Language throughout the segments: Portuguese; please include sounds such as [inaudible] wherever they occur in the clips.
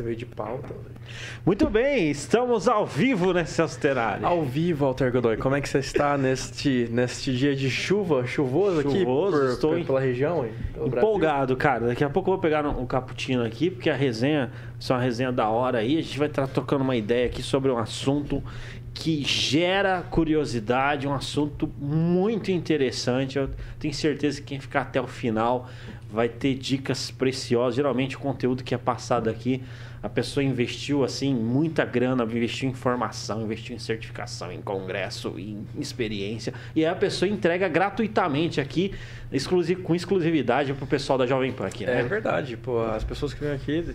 Você veio de pauta. Muito bem, estamos ao vivo, né, Celso Terari? Ao vivo, Walter Godoy. Como é que você está neste, neste dia de chuva, chuvoso, aqui Chuvoso, por, estou por- pela região? hein? Pelo Empolgado, cara. Daqui a pouco eu vou pegar um cappuccino aqui, porque a resenha, isso é uma resenha da hora aí. A gente vai estar trocando uma ideia aqui sobre um assunto que gera curiosidade, um assunto muito interessante. Eu tenho certeza que quem ficar até o final vai ter dicas preciosas. Geralmente o conteúdo que é passado aqui, a pessoa investiu assim muita grana, investiu em formação, investiu em certificação, em congresso, em experiência, e aí a pessoa entrega gratuitamente aqui, exclusi- com exclusividade pro pessoal da Jovem Pan aqui, É né? verdade, pô, as pessoas que vêm aqui,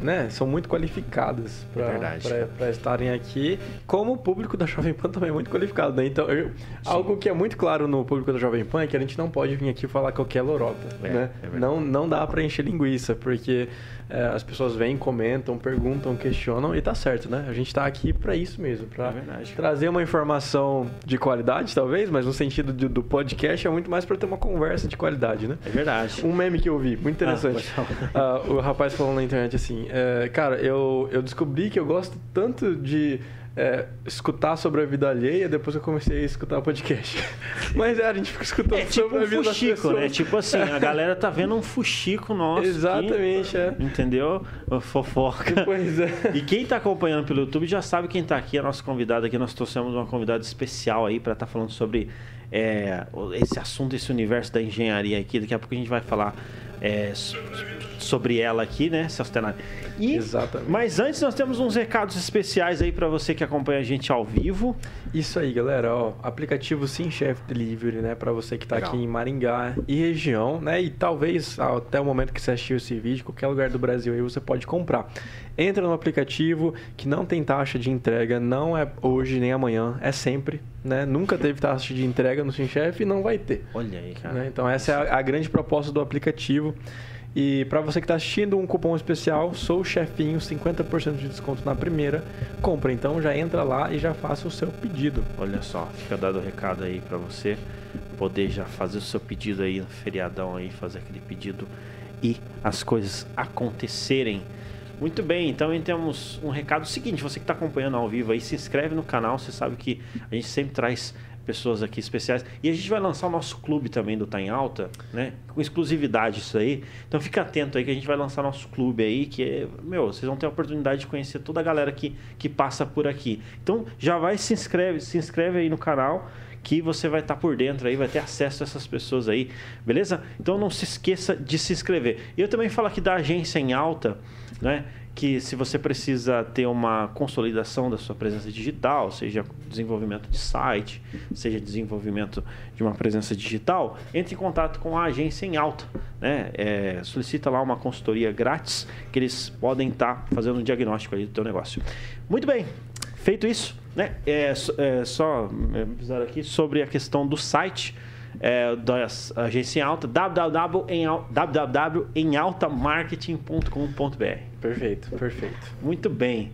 né, são muito qualificadas É para estarem aqui, como o público da Jovem Pan também é muito qualificado, né? Então, eu- algo que é muito claro no público da Jovem Pan é que a gente não pode vir aqui falar qualquer lorota, É, né? é não, não dá para encher linguiça, porque é, as pessoas vêm, comentam, perguntam, questionam e tá certo, né? A gente tá aqui para isso mesmo, para É trazer uma informação de qualidade, talvez, mas no sentido de- do podcast é muito mais para ter uma conversa de qualidade, né? É verdade. Um meme que eu vi, muito interessante. Ah, pode [laughs] Ah, o rapaz falando na internet assim: é, Cara, eu, eu descobri que eu gosto tanto de é, escutar sobre a vida alheia depois eu comecei a escutar podcast. [laughs] Mas é, a gente fica escutando É tipo sobre a um vida das fuxico, né? Tipo assim, a galera tá vendo um fuxico nosso. Exatamente, é. entendeu? Fofoca. Pois é. E quem tá acompanhando pelo YouTube já sabe quem tá aqui, a nossa convidada aqui. Nós trouxemos uma convidada especial aí para estar falando sobre é, esse assunto, esse universo da engenharia aqui. Daqui a pouco a gente vai falar é, so- sobre ela aqui, né? E, Exatamente. Mas antes nós temos uns recados especiais aí para você que acompanha a gente ao vivo. Isso aí, galera, ó, aplicativo Sim Chef Delivery, né, para você que tá Legal. aqui em Maringá e região, né, e talvez até o momento que você assistiu esse vídeo, qualquer lugar do Brasil aí você pode comprar. Entra no aplicativo que não tem taxa de entrega, não é hoje nem amanhã, é sempre, né? Nunca teve taxa de entrega no Sim Chef e não vai ter. Olha aí, cara. né? Então essa é a, a grande proposta do aplicativo. E para você que está assistindo, um cupom especial, sou o chefinho, 50% de desconto na primeira compra. Então já entra lá e já faça o seu pedido. Olha só, fica dado o recado aí pra você poder já fazer o seu pedido aí no feriadão aí, fazer aquele pedido e as coisas acontecerem. Muito bem, então temos um recado seguinte, você que está acompanhando ao vivo aí, se inscreve no canal, você sabe que a gente sempre traz pessoas aqui especiais e a gente vai lançar o nosso clube também do Tá em Alta, né? Com exclusividade isso aí. Então fica atento aí que a gente vai lançar nosso clube aí, que é, meu, vocês vão ter a oportunidade de conhecer toda a galera que, que passa por aqui. Então já vai se inscreve, se inscreve aí no canal que você vai estar por dentro aí, vai ter acesso a essas pessoas aí, beleza? Então não se esqueça de se inscrever. E eu também falo aqui da agência em alta, né? Que se você precisa ter uma consolidação da sua presença digital, seja desenvolvimento de site, seja desenvolvimento de uma presença digital, entre em contato com a agência em alta, né? É, solicita lá uma consultoria grátis que eles podem estar fazendo um diagnóstico ali do teu negócio. Muito bem, Feito isso, né? É, é, só é, avisar aqui sobre a questão do site é, da agência em alta, www em, al- www.emaltamarketing.com.br. Perfeito, perfeito. Muito bem.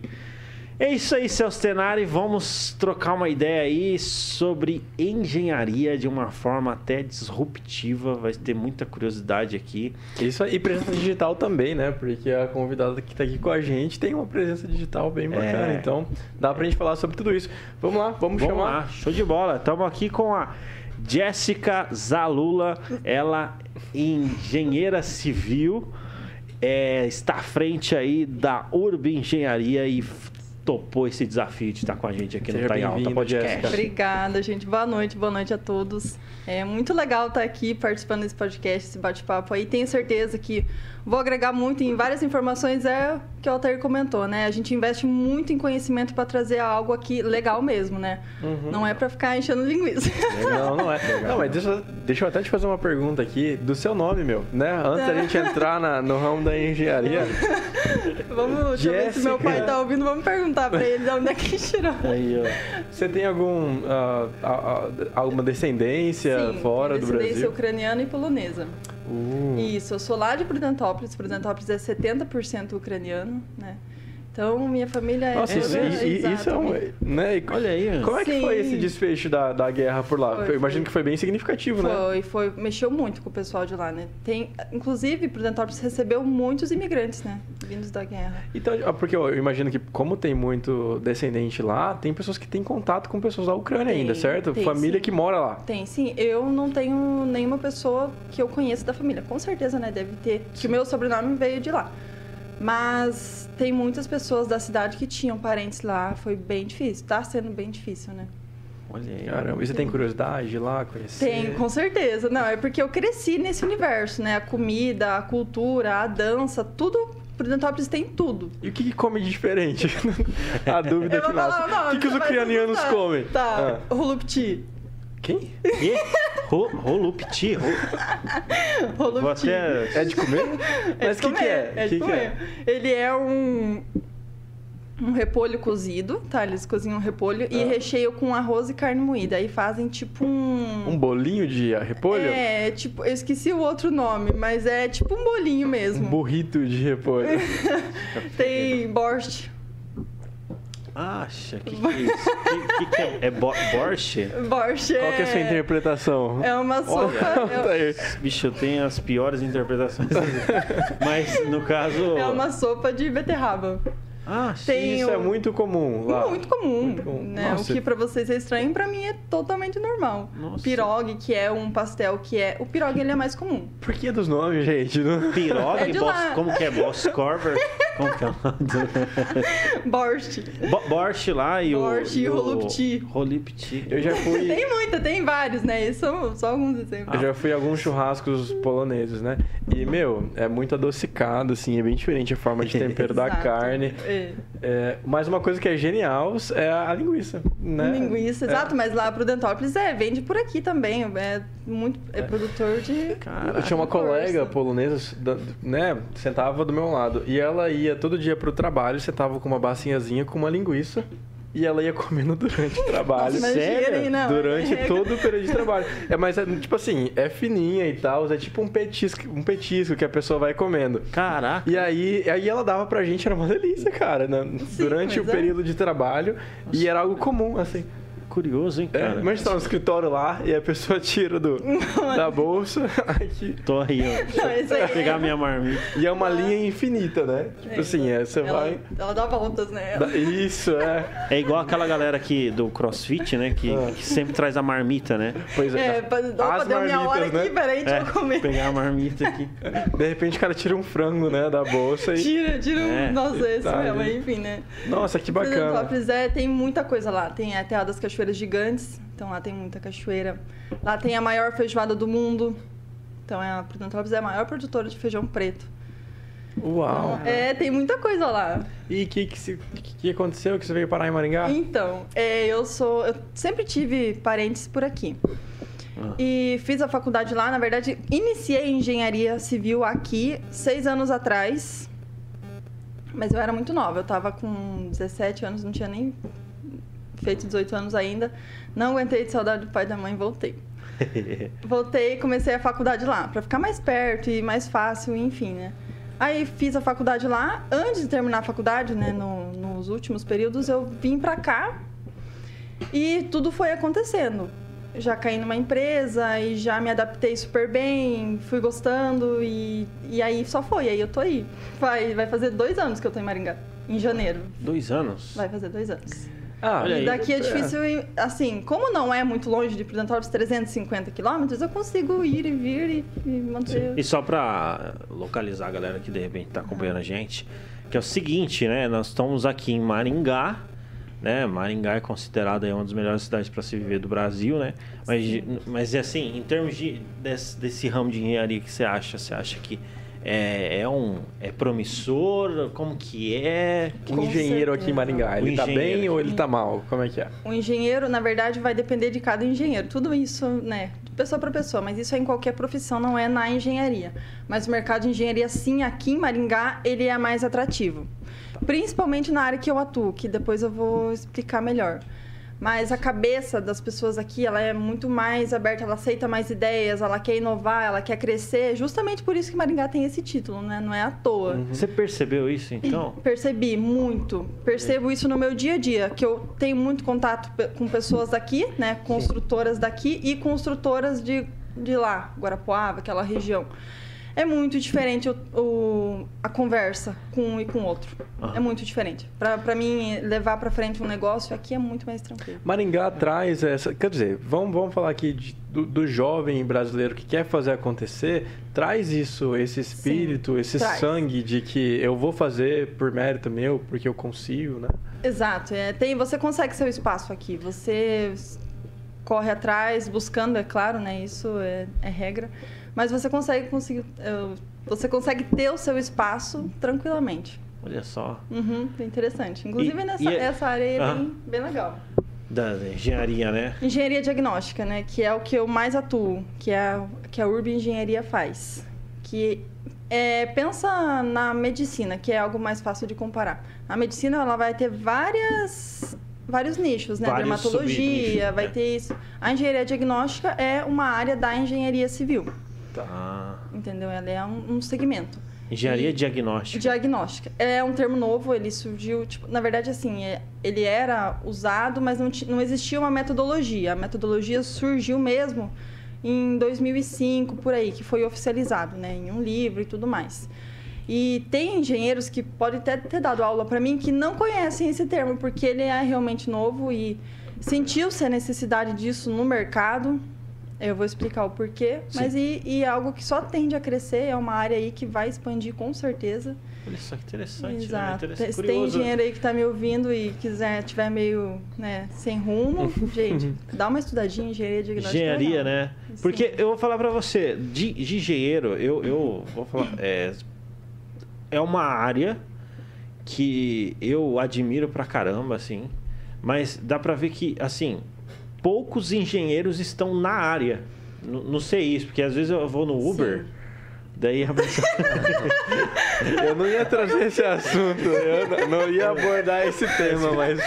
É isso aí, Celso Tenari. Vamos trocar uma ideia aí sobre engenharia de uma forma até disruptiva. Vai ter muita curiosidade aqui. Isso aí, e presença digital também, né? Porque a convidada que está aqui com a gente tem uma presença digital bem bacana. É. Então, dá pra gente falar sobre tudo isso. Vamos lá, vamos, Vamos chamar. lá, show de bola. Estamos aqui com a Jéssica Zalula, ela engenheira civil, é, está à frente aí da Urb Engenharia e topou esse desafio de estar com a gente aqui Seja no Tá em Alta Podcast. Obrigada, gente. Boa noite, boa noite a todos. É muito legal estar aqui participando desse podcast, esse bate-papo aí. Tenho certeza que vou agregar muito em várias informações, é que o Altair comentou, né? A gente investe muito em conhecimento para trazer algo aqui legal mesmo, né? Uhum. Não é para ficar enchendo linguiça. Não, não é. Não, mas deixa, deixa eu até te fazer uma pergunta aqui do seu nome, meu, né? Antes da gente entrar na- no ramo da engenharia. [laughs] vamos, deixa eu ver se meu pai tá ouvindo, vamos perguntar para ele de onde é que ele tirou. Aí, ó. Você tem algum ah, alguma descendência Sim, fora do descendência Brasil? ucraniana e polonesa. Uh, Isso, eu sou lá de Prudentópolis. Prudentópolis é 70% ucraniano, né? Então, minha família é Nossa, isso, toda- isso- é um. Né? E Olha aí. Como é que Sim. foi esse desfecho da, da guerra por lá? Foi, eu imagino foi. que foi bem significativo, né? Foi, foi, mexeu muito com o pessoal de lá, né? Tem, inclusive, Prudentópolis recebeu muitos imigrantes, né? vindos da guerra. Então, ah, porque eu imagino que como tem muito descendente lá, tem pessoas que têm contato com pessoas da Ucrânia Tem, ainda, certo? tem, Família sim. que mora lá. Tem, sim. Eu não tenho nenhuma pessoa que eu conheça da família. Com certeza, né? Deve ter. Que o meu sobrenome veio de lá. Mas tem muitas pessoas da cidade que tinham parentes lá. Foi bem difícil. Tá sendo bem difícil, né? Olha aí. Caramba, e você tem curiosidade de ir lá conhecer? Tem, com certeza. Não, é porque eu cresci nesse universo, né? A comida, a cultura, a dança, tudo. Prudentópolis tem tudo. E o que, que come de diferente? [laughs] A dúvida Eu que nasce. o O que, que os ucranianos comem? Tá, Ah, Holupti. Quem? E? Ro. Ro, Holupti. até... É de comer? Mas o que, que é? É que de que comer. Ele é um, um repolho cozido, tá? Eles cozinham o repolho e Ah. recheio com arroz e carne moída. Aí fazem tipo um... Um bolinho de repolho? É, tipo, eu esqueci o outro nome, mas é tipo um bolinho Um mesmo. burrito de repolho. [laughs] Tem [laughs] borscht. Acha, que que é isso? Que, que, que é? É bo, borscht? Borscht Qual que é a sua interpretação? É uma sopa... Olha, é-. Bicho, eu tenho as piores interpretações. [laughs] Mas, no caso... É uma sopa de beterraba. Ah, Tem Isso o- é muito comum lá. Muito comum. Muito comum. Né? Nossa. O que pra vocês é estranho, pra mim é totalmente normal. Nossa. Pirogue, que é um pastel que é. O pirogue ele é mais comum. Por que dos nomes, gente? Não- Pirogue, [laughs] É boss, como que é? Boss Corver? [laughs] Como que é? o nome? Borscht. Bo- Borscht lá e o... Borscht e o Rolupti. Rolupti. Eu já fui. Tem muita, tem vários, né? Esses são só alguns exemplos. Eu já fui a alguns churrascos poloneses, né? E, meu, é muito adocicado, assim, é bem diferente a forma de tempero da [laughs] carne. É. É, mas uma coisa que é genial é a linguiça, né? Linguiça, É. exato, mas lá pro Dentópolis é, vende por aqui também. É muito. É produtor de. Cara, Eu tinha uma Força. colega polonesa, né, sentava do meu lado. E ela ia todo dia pro trabalho, sentava com uma bacinhazinha com uma linguiça. E ela ia comendo durante o trabalho. Nossa, sério? não, durante é- todo o período de trabalho. É, mas é, tipo assim, é fininha e tal, é tipo um petisco, um petisco que a pessoa vai comendo. Caraca. E aí, aí ela dava pra gente, era uma delícia, cara, né? durante o é. período de trabalho. E era algo comum, assim. Curioso, hein, É, cara? mas tá no escritório lá e a pessoa [laughs] tira do, da bolsa aqui. Tô aí, ó. Deixa Não, isso aí eu é- pegar minha marmita. E é uma linha infinita, né? Tipo assim, é, você ela, vai. ela dá voltas, né? dá- Isso, é. É igual aquela galera aqui do CrossFit, né? Que, Ah. que sempre traz a marmita, né? Pois é. É, pra, opa, As deu minha hora marmitas, aqui, né? peraí, deixa É, eu comer. pegar a marmita aqui. [laughs] De repente o cara tira um frango, né, da bolsa e. Tira, tira um. É. Nossa, esse Tá mesmo, ali. enfim, né? Nossa, que bacana. Prudentópolis é, tem muita coisa lá. Tem a Terra das Cachoeiras Gigantes, então lá tem muita cachoeira. Lá tem a maior feijoada do mundo. Então é, a Prudentópolis é a maior produtora de feijão preto. Uau. É, tem muita coisa lá. E o que, que, se- que, que aconteceu que você veio parar em Maringá? Então, é, eu sou. Eu sempre tive parentes por aqui. Ah. E fiz a faculdade lá, na verdade, iniciei engenharia civil aqui seis anos atrás. Mas eu era muito nova, eu tava com 17 anos, não tinha nem feito 18 anos ainda. Não aguentei de saudade do pai e da mãe, voltei. [laughs] Voltei e comecei a faculdade lá, pra ficar mais perto e mais fácil, enfim, né? Aí fiz a faculdade lá. Antes de terminar a faculdade, né, no- nos últimos períodos, eu vim pra cá e tudo foi acontecendo. Já caí numa empresa e já me adaptei super bem, fui gostando e, e aí só foi. Aí eu tô aí. Vai, vai fazer dois anos que eu tô em Maringá. Em janeiro. Dois anos? Vai fazer dois anos. Ah. E daqui é difícil, ir- assim, como não é muito longe de Prudentópolis, 350 quilômetros, eu consigo ir e vir e, e manter... E só pra localizar a galera que de repente tá acompanhando a gente, que é o seguinte, né? Nós estamos aqui em Maringá, né? Maringá é considerada uma das melhores cidades para se viver do Brasil, né? Mas, mas assim, em termos de, desse, desse ramo de engenharia que você acha, você acha que é, é um é promissor? Como que é? o engenheiro aqui em. Maringá, ele tá bem ou ele tá mal? Como é que é? O engenheiro, na verdade, vai depender de cada engenheiro. Tudo isso, né, de pessoa para pessoa, mas isso é em qualquer profissão, não é na engenharia. Mas o mercado de engenharia, sim, aqui em Maringá, ele é mais atrativo. Principalmente na área que eu atuo, que depois eu vou explicar melhor. Mas a cabeça das pessoas aqui, ela é muito mais aberta, ela aceita mais ideias, ela quer inovar, ela quer crescer. Justamente por isso que Maringá tem esse título, né? Não é à toa. Você percebeu isso então? [clears throat] Percebi muito. Percebo isso no meu dia a dia, que eu tenho muito contato com pessoas daqui, né? Construtoras daqui e construtoras de, de lá, Guarapuava, aquela região. É muito diferente o, o- a conversa com um e com o outro. Aham. É muito diferente. Pra mim, levar pra frente um negócio aqui é muito mais tranquilo. Maringá traz essa. Quer dizer, vamos, vamos falar aqui de- do, do jovem brasileiro que quer fazer acontecer. Traz isso, esse espírito, esse traz. sangue de que eu vou fazer por mérito meu, porque eu consigo, né? Exato. É, tem, você consegue seu espaço aqui. Você corre atrás, buscando, é claro, né? Isso é, é regra. Mas você consegue conseguir. é, Você consegue ter o seu espaço tranquilamente. Olha só. Uhum, interessante. Inclusive, E- nessa e é- essa área é Aham. bem, bem legal. Da engenharia, né? Engenharia diagnóstica, né? Que é o que eu mais atuo, que é a, que a Urb Engenharia faz. Que é, pensa na medicina, que é algo mais fácil de comparar. A medicina ela vai ter várias vários nichos, né? Vários Dermatologia, vai né? ter isso. A engenharia diagnóstica é uma área da engenharia civil, Tá. entendeu? Ela é um, um segmento. Engenharia E- diagnóstica. Diagnóstica. É um termo novo, ele surgiu, tipo, na verdade, assim, é- ele era usado, mas não, não existia uma metodologia. A metodologia surgiu mesmo em 2005, por aí, que foi oficializado, né, em um livro e tudo mais. E tem engenheiros que podem até ter dado aula para mim que não conhecem esse termo, porque ele é realmente novo e sentiu-se a necessidade disso no mercado. Eu vou explicar o porquê, Sim. mas e, e é algo que só tende a crescer, é uma área aí que vai expandir com certeza. Olha só que interessante. Né? Exato. Interessante. Se tem engenheiro aí que está me ouvindo e quiser, tiver meio né, sem rumo, [laughs] gente, dá uma estudadinha em engenharia diagnóstica. Engenharia, né? Sim. Porque eu vou falar pra você, de, de engenheiro, eu, eu vou falar. É, é uma área que eu admiro pra caramba, assim. Mas dá pra ver que, assim, poucos engenheiros estão na área. Não sei isso, porque às vezes eu vou no Uber, Sim. Daí a pessoa. [laughs] Eu não ia trazer esse assunto, eu não- não ia abordar esse tema, mas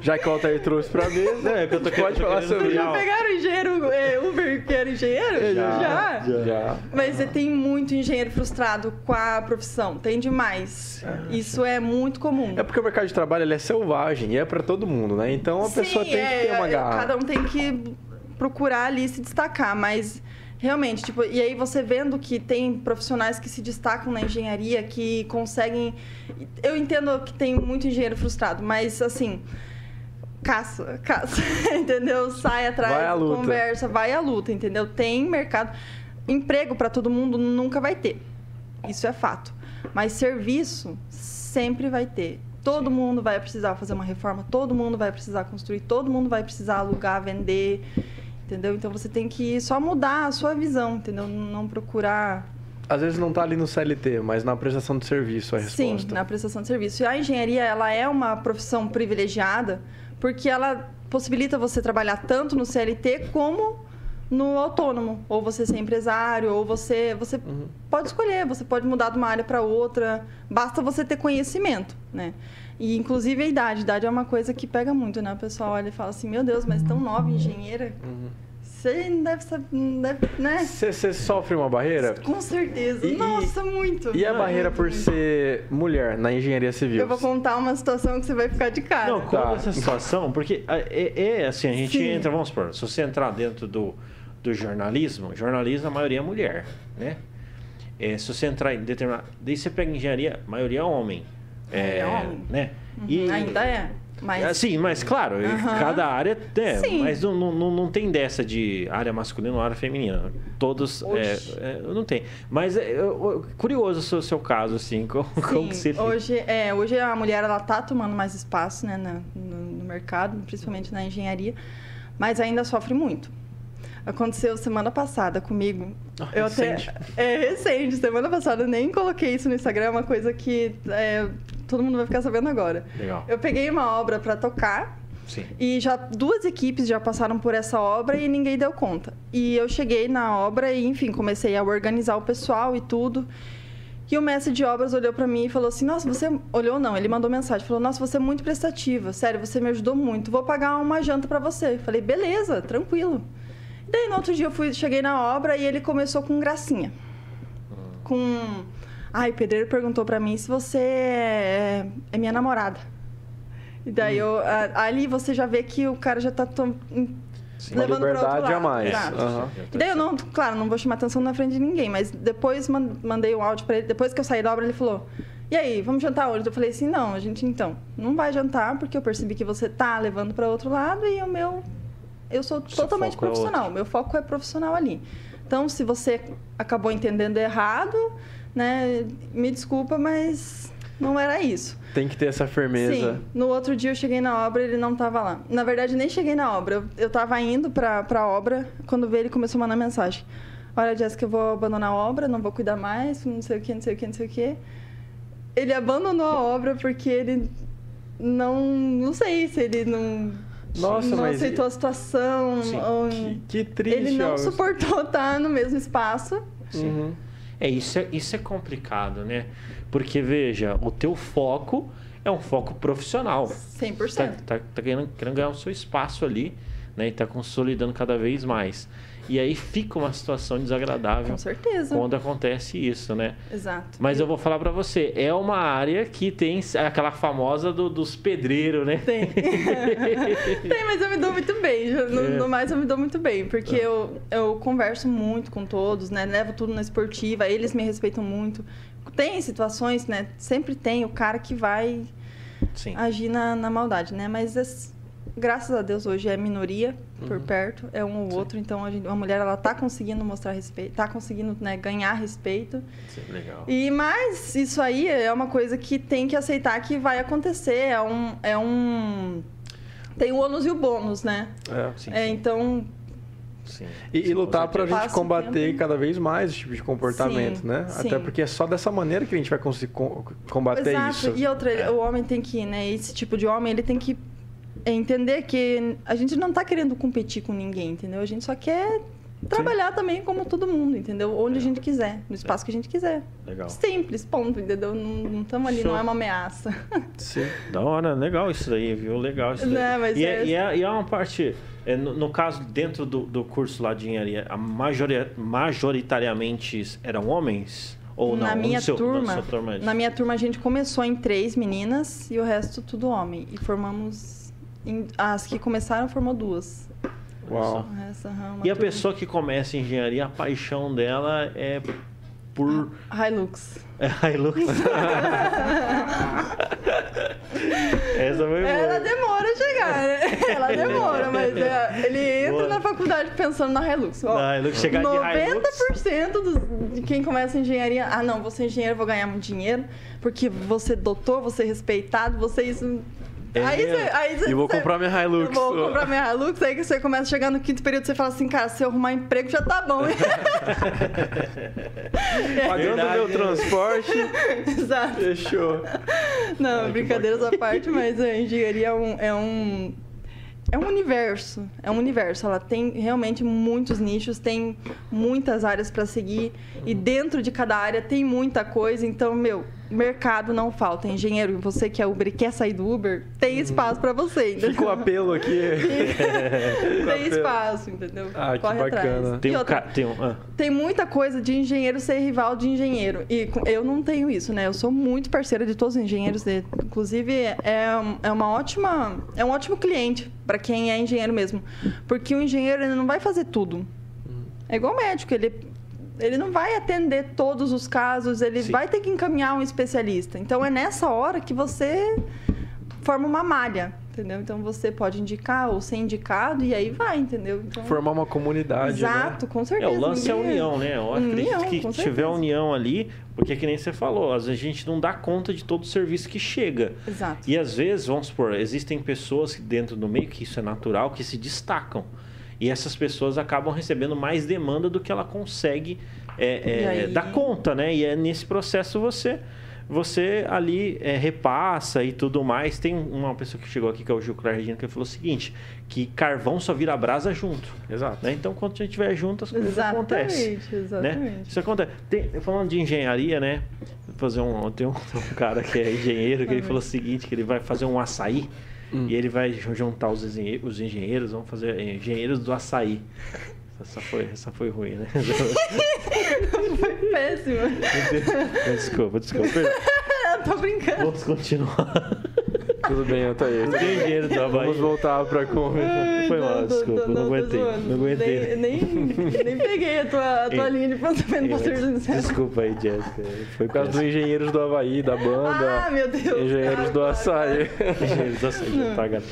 já que o Altair trouxe pra mesa, Não, é que eu tô pode querendo- falar sobre criar Já pegaram engenheiro é, Uber que era engenheiro? Já, já. Mas tem muito engenheiro frustrado com a profissão. Tem demais. Isso é muito comum. É porque o mercado de trabalho ele é selvagem e é pra todo mundo, né? Então a pessoa Sim, tem é, que ter uma é, garra. Cada um tem que procurar ali se destacar, mas realmente, tipo, e aí você vendo que tem profissionais que se destacam na engenharia, que conseguem. Eu entendo que tem muito engenheiro frustrado, mas assim. Caça, caça, [laughs] entendeu? Sai atrás, Vai conversa, vai à luta, entendeu? Tem mercado. Emprego para todo mundo nunca vai ter. Isso é fato. Mas serviço sempre vai ter. Todo mundo vai precisar fazer uma reforma, todo mundo vai precisar construir, todo mundo vai precisar alugar, vender, entendeu? Então você tem que só mudar a sua visão, entendeu? Não procurar. Às vezes não tá ali no CLT, mas na prestação de serviço a Sim, resposta. na prestação de serviço. E a engenharia, ela é uma profissão privilegiada porque ela possibilita você trabalhar tanto no CLT como no autônomo, ou você ser empresário, ou você você Uhum. pode escolher, você pode mudar de uma área para outra, basta você ter conhecimento, né? E inclusive a idade, a idade é uma coisa que pega muito, né? O pessoal olha e fala assim: "Meu Deus, mas tão nova engenheira, Uhum. você não deve saber, não deve, né?" Você sofre uma barreira? Com certeza. E- Nossa, muito. E a Muito, barreira por muito. ser mulher na engenharia civil? Eu vou contar uma situação que você vai ficar de cara. Não, conta Tá. essa situação, porque é, é- é assim, a gente Sim. entra, vamos supor, se você entrar dentro do, do jornalismo, jornalismo a maioria é mulher, né? É, se você entrar em determinado. Daí você pega engenharia, a maioria é homem. É, homem. Né? Uhum, Ainda é. Mas Sim, mas claro, Aham. cada área Sim. mas não, não, não- tem dessa de área masculina ou área feminina. Todos. É, é, não tem. Mas é, curioso o seu, seu caso, assim, como, como que Sim, você. hoje, é, hoje a mulher ela tá tomando mais espaço né, no, no mercado, principalmente na engenharia, mas ainda sofre muito. Aconteceu semana passada comigo. Ah, eu recente. até é recente, semana passada nem coloquei isso no Instagram, é uma coisa que é, todo mundo vai ficar sabendo agora. Legal. Eu peguei uma obra para tocar Sim. E já duas equipes já passaram por essa obra e ninguém deu conta. E eu cheguei na obra e, enfim, comecei a organizar o pessoal e tudo. E o mestre de obras olhou para mim e falou assim: Nossa, você. Olhou não, ele mandou mensagem. Falou: Nossa, você é muito prestativa. Sério, você me ajudou muito. Vou pagar uma janta para você. Eu Falei: Beleza, tranquilo. E daí no outro dia eu fui, cheguei na obra e ele começou com gracinha. Com. Ai, o pedreiro perguntou para mim se você é, é minha namorada. E daí eu, a- ali você já vê que o cara já tá tom- Uma levando para outro liberdade lado. a mais. Aham. E daí eu não, claro, não vou chamar atenção na frente de ninguém, mas depois man- mandei um áudio pra ele, depois que eu saí da obra, ele falou: "E aí, vamos jantar hoje?" Eu falei assim: "Não, a gente então não vai jantar porque eu percebi que você tá levando para outro lado e o meu eu sou Seu totalmente é profissional, outro. meu foco é profissional ali. Então, se você acabou entendendo errado, né, me desculpa, mas não era isso. Tem que ter essa firmeza. Sim. No outro dia eu cheguei na obra ele não tava lá. Na verdade, nem cheguei na obra. Eu, eu tava indo pra, pra obra, quando veio ele começou a mandar mensagem. Olha, Jéssica, eu vou abandonar a obra, não vou cuidar mais, não sei o que, não sei o que, não sei o que. Ele abandonou a obra porque ele não... Não sei se ele não... Nossa, não mas aceitou a situação. Sim. ou- Que, que triste. ele não Augusto. suportou [laughs] estar no mesmo espaço. Uhum. É isso, é, isso é complicado, né? Porque, veja, o teu foco é um foco profissional. 100%. Tá, tá, tá querendo, querendo ganhar o seu espaço ali, né? E tá consolidando cada vez mais. E aí fica uma situação desagradável Com certeza. quando acontece isso, né? Exato. Mas eu vou falar pra você, é uma área que tem aquela famosa do- dos pedreiros, né? Tem. [laughs] Tem, mas eu me dou muito bem. No, É. no mais, eu me dou muito bem. Porque eu, eu converso muito com todos, né? Levo tudo na esportiva, eles me respeitam muito. Tem situações, né? Sempre tem o cara que vai Sim. agir na, na maldade, né? Mas as- graças a Deus hoje é minoria Uhum. por perto, é um ou outro. Então a, gente- a mulher ela tá conseguindo mostrar respeito, tá conseguindo né, ganhar respeito. Legal. E mas isso aí é uma coisa que tem que aceitar que vai acontecer. É um. É um tem o ônus e o bônus, né? É. Sim, É, sim, então, sim. E, e Sim, lutar pra certeza. gente combater tempo. cada vez mais esse tipo de comportamento, Sim, né? sim. Até porque é só dessa maneira que a gente vai conseguir com- combater exato. isso. E outra, É. o homem tem que, né? Esse tipo de homem, ele tem que entender que a gente não tá querendo competir com ninguém, entendeu? A gente só quer trabalhar também como todo mundo, entendeu? Onde a gente quiser, no espaço que a gente quiser. Legal. Simples, ponto, entendeu? Não estamos ali, Show. não é uma ameaça. [laughs] Sim. Da hora, legal isso daí, viu? Legal isso daí. Mas e, é- é, e, é, e é uma parte, é, no, no caso, dentro do, do curso lá de engenharia, a majoria, majoritariamente eram homens? Ou não? na no minha seu- turma, na turma? na minha turma a gente começou em três meninas e o resto tudo homem. E formamos as que começaram formou duas. Uau. Aham, uma E a turma. pessoa que começa engenharia, a paixão dela é por Hilux. é Hilux. [laughs] Essa foi boa. Ela demora a chegar, né? Ela demora, mas é, ele entra Boa. na faculdade pensando na Hilux. Ó, Na Hilux, chegar de 90% dos- de quem começa engenharia, ah não, vou ser engenheiro, vou ganhar muito dinheiro, porque você é doutor, você é respeitado, você isso. É aí você, aí você, E vou comprar minha Hilux. Eu vou comprar minha Hilux, aí que você começa a chegar no quinto período, você fala assim, cara, se eu arrumar emprego já tá bom. [laughs] Pagando Verdade, meu transporte, [laughs] Exato. fechou. Não, Ai, brincadeiras à parte, mas a engenharia é um, é um. É um universo, é um universo. Ela tem realmente muitos nichos, tem muitas áreas para seguir e dentro de cada área tem muita coisa. Então, meu, mercado não falta. Engenheiro, você que é Uber e quer sair do Uber, tem espaço para você. entendeu? Fica o apelo aqui. [laughs] tem espaço, entendeu? Ah, que Corre bacana. atrás. Tem um outra, ca... tem um, ah, tem muita coisa de engenheiro ser rival de engenheiro. E eu não tenho isso, né? Eu sou muito parceira de todos os engenheiros. de- Inclusive, é, um- é uma ótima. É um ótimo cliente para quem é engenheiro mesmo. Porque o engenheiro ele não vai fazer tudo. É igual médico, ele. Ele não vai atender todos os casos, ele Sim. vai ter que encaminhar um especialista. Então é nessa hora que você forma uma malha, entendeu? Então você pode indicar ou ser indicado e aí vai, entendeu? Então, Formar uma comunidade, né? Exato, com É, certeza. o lance é a ninguém- união, né? Eu acredito União, que com tiver união ali, porque é que nem você falou, às vezes a gente não dá conta de todo o serviço que chega. Exato. E às vezes, vamos supor, existem pessoas dentro do meio, que isso é natural, que se destacam. E essas pessoas acabam recebendo mais demanda do que ela consegue é, é, aí? dar conta, né? E é nesse processo você você ali é, repassa e tudo mais. Tem uma pessoa que chegou aqui, que é o Gil Clardino, que ele falou o seguinte, que carvão só vira brasa junto. Exato. Né? Então, quando a gente estiver junto, as coisas acontecem. Exatamente, Né? exatamente. Isso acontece. Tem- falando de engenharia, né? Vou Fazer um, tem um, tem [laughs] um cara que é engenheiro que ele falou o seguinte, que ele vai fazer um açaí Hum. e ele vai juntar os engenheiros, os engenheiros vão fazer engenheiros do açaí. Essa foi, essa foi ruim, né? [laughs] Foi péssimo. desculpa, desculpa. [laughs] Eu tô brincando. Vamos continuar. Tudo bem, Altair. Os engenheiros do Havaí. Vamos voltar pra conversa. Foi mal, desculpa, não aguentei, tô zoando. não aguentei. Nem, nem, nem peguei a tua, a tua Ei, linha de pensamento pra ser sincero. Desculpa aí, Jéssica. Foi Por causa dos engenheiros do Havaí, da banda. Ah, meu Deus. Engenheiros do açaí. Engenheiros do açaí, já tá, gato.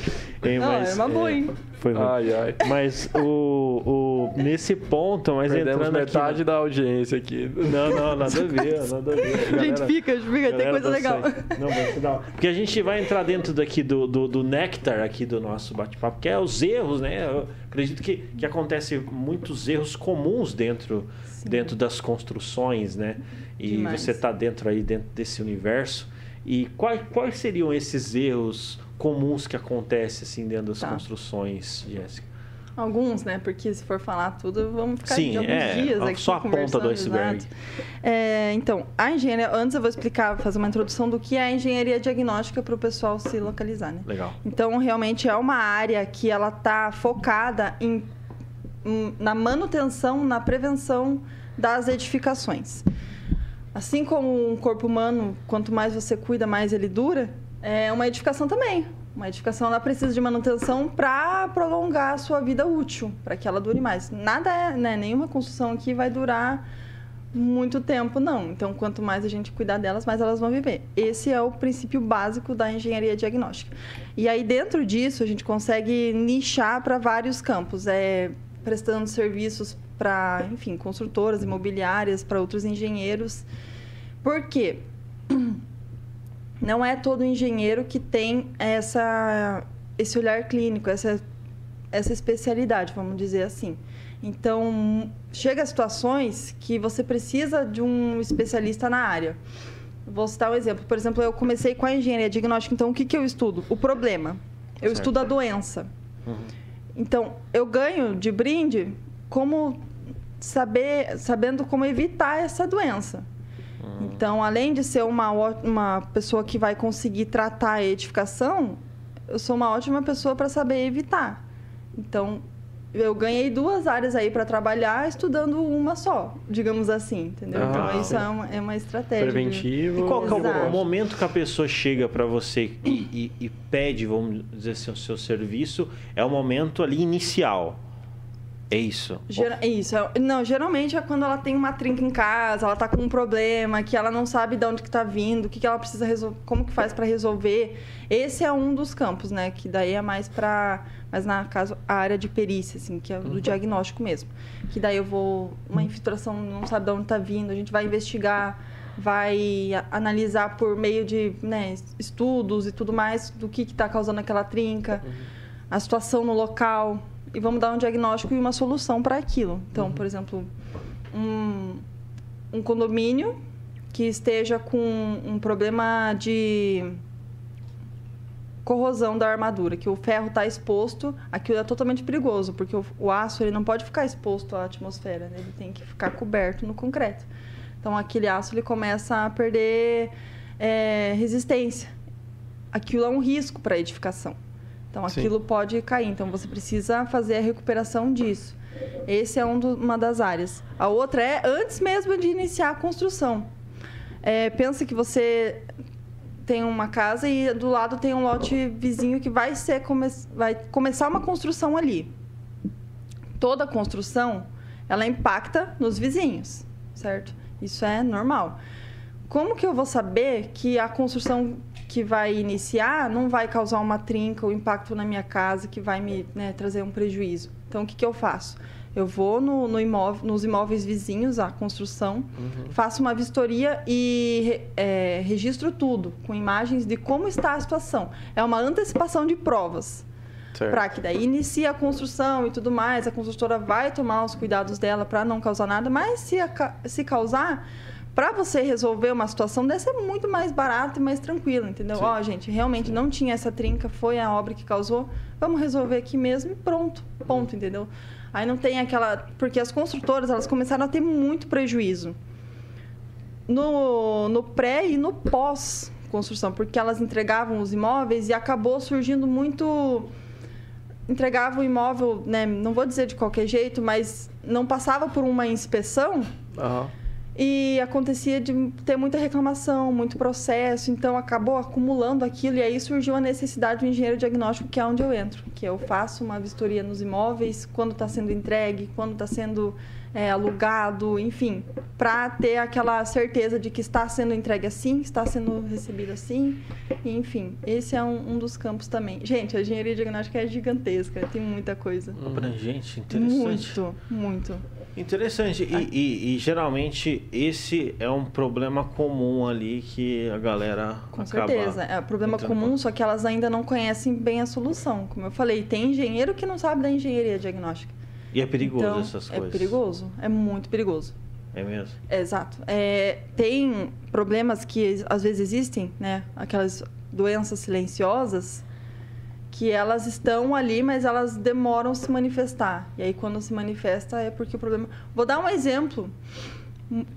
Hein, Não, é uma boa, é, hein? Foi ruim. Ai, ai. Mas o, o, nesse ponto, mas Perdemos entrando aqui... metade da audiência aqui. Não, não, nada a ver, nada a ver. [laughs] Gente, fica, fica, tem coisa do legal. Não, mas não. Porque a gente vai entrar dentro daqui do, do, do néctar aqui do nosso bate-papo, que é os erros, né? Eu acredito que, que acontecem muitos erros comuns dentro, dentro das construções, né? E Demais. você está dentro aí, dentro desse universo. E quais, quais seriam esses erros comuns que acontecem assim dentro das Tá. construções, Jéssica? Alguns, né? Porque se for falar tudo, vamos ficar Sim, de alguns é, dias aqui só a ponta do conversando, iceberg. É, então, a engenharia... Antes eu vou explicar, fazer uma introdução do que é a engenharia diagnóstica para o pessoal se localizar, né? Legal. Então, realmente é uma área que ela está focada em- na manutenção, na prevenção das edificações. Assim como um corpo humano, quanto mais você cuida, mais ele dura, é uma edificação também. Uma edificação ela precisa de manutenção para prolongar a sua vida útil, para que ela dure mais. Nada é, né, nenhuma construção aqui vai durar muito tempo, não. Então, quanto mais a gente cuidar delas, mais elas vão viver. Esse é o princípio básico da engenharia diagnóstica. E aí, dentro disso, a gente consegue nichar para vários campos, é, prestando serviços para, enfim, construtoras imobiliárias, para outros engenheiros. Por quê? Não é todo engenheiro que tem essa, esse olhar clínico, essa, essa especialidade, vamos dizer assim. Então, chega a situações que você precisa de um especialista na área. Vou citar um exemplo. Por exemplo, eu comecei com a engenharia diagnóstica, então o que, que eu estudo? O problema. Eu Certo. estudo a doença. Uhum. Então, eu ganho de brinde como saber, sabendo como evitar essa doença. Então, além de ser uma, uma pessoa que vai conseguir tratar a edificação, eu sou uma ótima pessoa para saber evitar. Então, eu ganhei duas áreas aí para trabalhar estudando uma só, digamos assim, entendeu? Ah, então, isso é uma, é uma estratégia. de- Preventivo. E qual que é o- momento que a pessoa chega para você e, e- e pede, vamos dizer assim, o seu serviço? É o momento ali inicial. É isso. Gera- Isso. é- Não, geralmente é quando ela tem uma trinca em casa, ela tá com um problema, que ela não sabe de onde que tá vindo, o que, que ela precisa resolver, como que faz para resolver. Esse é um dos campos, né? Que daí é mais para, mas na caso a área de perícia, assim, que é do diagnóstico mesmo. Que daí eu vou uma infiltração, não sabe de onde tá vindo, a gente vai investigar, vai analisar por meio de né, estudos e tudo mais do que que tá causando aquela trinca, a situação no local e vamos dar um diagnóstico e uma solução para aquilo. Então, por exemplo, um, um condomínio que esteja com um problema de corrosão da armadura, que o ferro está exposto, aquilo é totalmente perigoso, porque o, o aço ele não pode ficar exposto à atmosfera, né? ele tem que ficar coberto no concreto. Então, aquele aço ele começa a perder é, resistência. Aquilo é um risco para a edificação. Então, Sim. aquilo pode cair. Então, você precisa fazer a recuperação disso. Esse é um do- uma das áreas. A outra é antes mesmo de iniciar a construção. É, pensa que você tem uma casa e do lado tem um lote vizinho que vai ser come vai começar uma construção ali. Toda construção ela impacta nos vizinhos, certo? Isso é normal. Como que eu vou saber que a construção que vai iniciar não vai causar uma trinca ou impacto na minha casa que vai me né, trazer um prejuízo? Então, o que, que eu faço? Eu vou no, no imóvel, nos imóveis vizinhos, a construção, faço uma vistoria e é, registro tudo, com imagens de como está a situação. É uma antecipação de provas. Para que daí inicie a construção e tudo mais, a construtora vai tomar os cuidados dela para não causar nada, mas se, aca- se causar, para você resolver uma situação dessa é muito mais barato e mais tranquilo, entendeu? Sim. Ó, gente, realmente não tinha essa trinca, foi a obra que causou, vamos resolver aqui mesmo e pronto, ponto, entendeu? Aí não tem aquela. Porque as construtoras, elas começaram a ter muito prejuízo no, no pré e no pós construção, porque elas entregavam os imóveis e acabou surgindo muito entregava o imóvel, né, não vou dizer de qualquer jeito, mas não passava por uma inspeção Aham. E acontecia de ter muita reclamação, muito processo, então acabou acumulando aquilo e aí surgiu a necessidade do engenheiro diagnóstico, que é onde eu entro, que eu faço uma vistoria nos imóveis, quando está sendo entregue, quando está sendo é, alugado, enfim, para ter aquela certeza de que está sendo entregue assim, está sendo recebido assim, enfim, esse é um, um dos campos também. Gente, a engenharia diagnóstica é gigantesca, tem muita coisa. Abrangente, interessante. Muito, muito. Interessante. E, e, e, geralmente esse é um problema comum ali que a galera. Com acaba certeza. É um problema comum, só que elas ainda não conhecem bem a solução. Como eu falei, tem engenheiro que não sabe da engenharia diagnóstica. E é perigoso então, essas é coisas. É perigoso, é muito perigoso. É mesmo? É, exato. É, tem problemas que às vezes existem, né? Aquelas doenças silenciosas que elas estão ali, mas elas demoram a se manifestar. E aí, quando se manifesta, é porque o problema. Vou dar um exemplo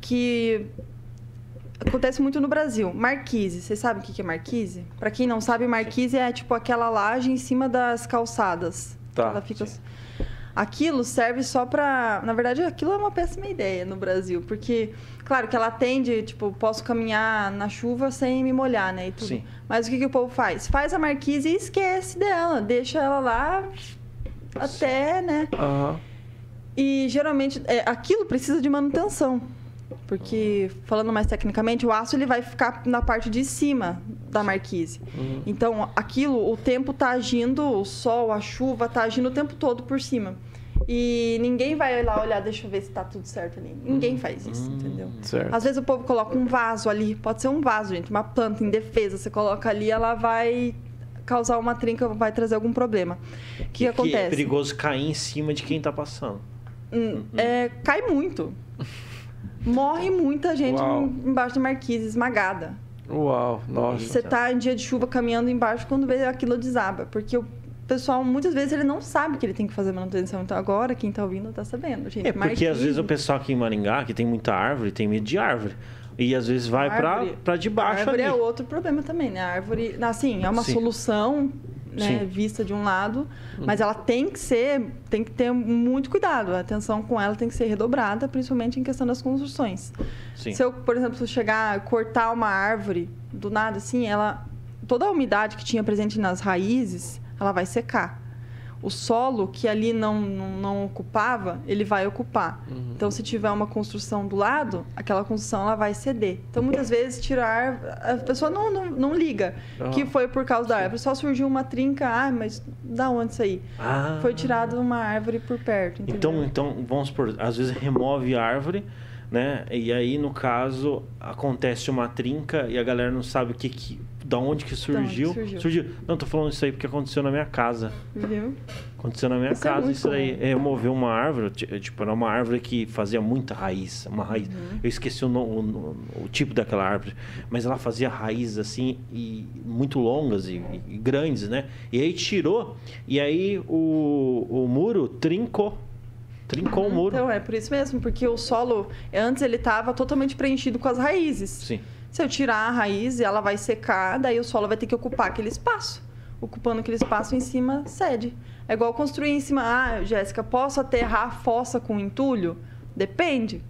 que acontece muito no Brasil. Marquise. Vocês sabem o que é marquise? Para quem não sabe, marquise é tipo aquela laje em cima das calçadas. Tá. Ela fica. Sim. Aquilo serve só para, na verdade, aquilo é uma péssima ideia no Brasil, porque claro que ela atende, tipo, posso caminhar na chuva sem me molhar, né, e tudo. Sim. Mas o que, que o povo faz? Faz a marquise e esquece dela, deixa ela lá até, né? Uhum. E geralmente é, aquilo precisa de manutenção. Porque, falando mais tecnicamente, o aço ele vai ficar na parte de cima da marquise. Uhum. Então, aquilo, o tempo está agindo, o sol, a chuva está agindo o tempo todo por cima. E ninguém vai lá olhar, deixa eu ver se está tudo certo ali. Ninguém uhum. faz isso, entendeu? Certo. Às vezes o povo coloca um vaso ali, pode ser um vaso, gente, uma planta indefesa, você coloca ali, ela vai causar uma trinca, vai trazer algum problema. O que, que, acontece? é perigoso cair em cima de quem está passando. Hum, é, cai muito. Morre muita gente Uau. embaixo da marquise, esmagada. Uau, nossa. Você tá em dia de chuva caminhando embaixo quando vê aquilo desaba. Porque o pessoal, muitas vezes, ele não sabe que ele tem que fazer manutenção. Então, agora, quem tá ouvindo tá sabendo, gente. É porque, às vezes, o pessoal aqui em Maringá, que tem muita árvore, tem medo de árvore. E, às vezes, vai para debaixo A árvore ali. é outro problema também, né? A árvore, assim, é uma Sim. solução né, vista de um lado, hum. mas ela tem que ser, tem que ter muito cuidado. A atenção com ela tem que ser redobrada, principalmente em questão das construções. Sim. Se eu, por exemplo, chegar cortar uma árvore do nada assim, ela toda a umidade que tinha presente nas raízes, ela vai secar o solo que ali não, não, não ocupava, ele vai ocupar. Uhum. Então, se tiver uma construção do lado, aquela construção ela vai ceder. Então, muitas vezes, tirar. A pessoa não, não, não liga uhum. que foi por causa da árvore. Só surgiu uma trinca, ah, mas da onde isso aí? Ah. Foi tirado uma árvore por perto. Entendeu? Então, então, vamos por. Às vezes remove a árvore. Né? E aí, no caso, acontece uma trinca e a galera não sabe o que, que da onde que surgiu. Onde surgiu. surgiu. Não, tô falando isso aí porque aconteceu na minha casa. Viu? Aconteceu na minha isso é casa é isso aí. Removeu uma árvore, tipo, era uma árvore que fazia muita raiz. Uma raiz. Uhum. Eu esqueci o, o, o, tipo daquela árvore. Mas ela fazia raízes assim, e muito longas e, e grandes, né? E aí tirou, e aí o, o muro trincou. Trincou o muro. Então, é por isso mesmo, porque o solo, antes ele estava totalmente preenchido com as raízes. Sim. Se eu tirar a raiz, ela vai secar, daí o solo vai ter que ocupar aquele espaço. Ocupando aquele espaço em cima, cede. É igual construir em cima. Ah, Jéssica, posso aterrar a fossa com entulho? Depende.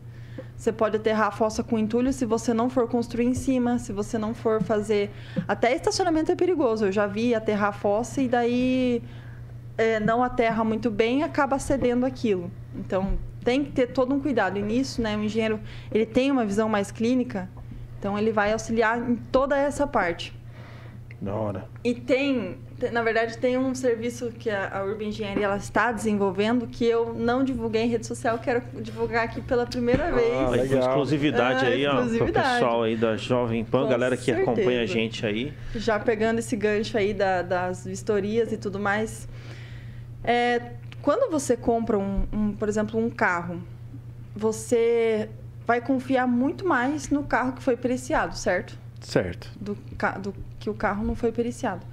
Você pode aterrar a fossa com entulho se você não for construir em cima, se você não for fazer. Até estacionamento é perigoso. Eu já vi aterrar a fossa e daí é, não aterra muito bem acaba cedendo aquilo. Então tem que ter todo um cuidado. E nisso, né, o engenheiro ele tem uma visão mais clínica, então ele vai auxiliar em toda essa parte. Da hora. E tem, na verdade, tem um serviço que a, Urban Engenharia ela está desenvolvendo que eu não divulguei em rede social, quero divulgar aqui pela primeira ah, vez. Ah, legal. Exclusividade ah, aí, exclusividade. ó, pro pessoal aí da Jovem Pan, Com galera que certeza. acompanha a gente aí. Já pegando esse gancho aí da, das vistorias e tudo mais. É, quando você compra, um, um, por exemplo, um carro, você vai confiar muito mais no carro que foi periciado, certo? Certo. Do, do que o carro não foi periciado.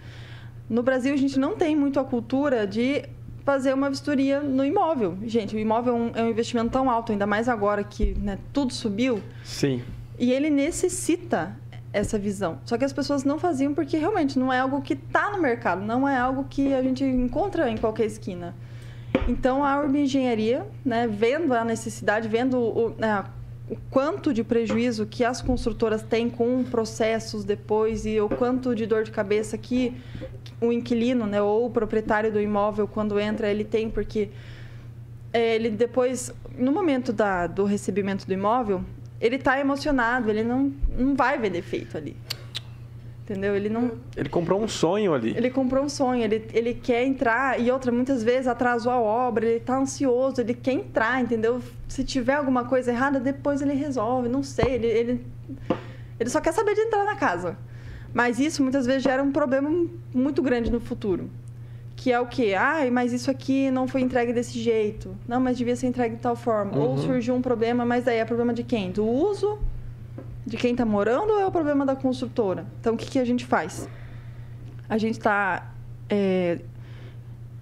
No Brasil, a gente não tem muito a cultura de fazer uma vistoria no imóvel. Gente, o imóvel é um, é um investimento tão alto, ainda mais agora que né, tudo subiu. Sim. E ele necessita essa visão. Só que as pessoas não faziam porque realmente não é algo que está no mercado, não é algo que a gente encontra em qualquer esquina. Então a Urban Engenharia, né, vendo a necessidade, vendo o, né, o quanto de prejuízo que as construtoras têm com processos depois e o quanto de dor de cabeça que o inquilino, né, ou o proprietário do imóvel quando entra ele tem, porque é, ele depois, no momento da, do recebimento do imóvel, ele está emocionado, ele não, não vai ver defeito ali. Entendeu? Ele não. Ele comprou um sonho ali. Ele comprou um sonho, ele, ele quer entrar, e outra, muitas vezes atrasou a obra, ele tá ansioso, ele quer entrar, entendeu? Se tiver alguma coisa errada, depois ele resolve, não sei, ele, ele, ele só quer saber de entrar na casa. Mas isso muitas vezes gera um problema muito grande no futuro. Que é o quê? Ai, mas isso aqui não foi entregue desse jeito. Não, mas devia ser entregue de tal forma. Uhum. Ou surgiu um problema, mas aí é problema de quem? Do uso de quem está morando ou é o problema da construtora? Então, o que, que a gente faz? A gente está é,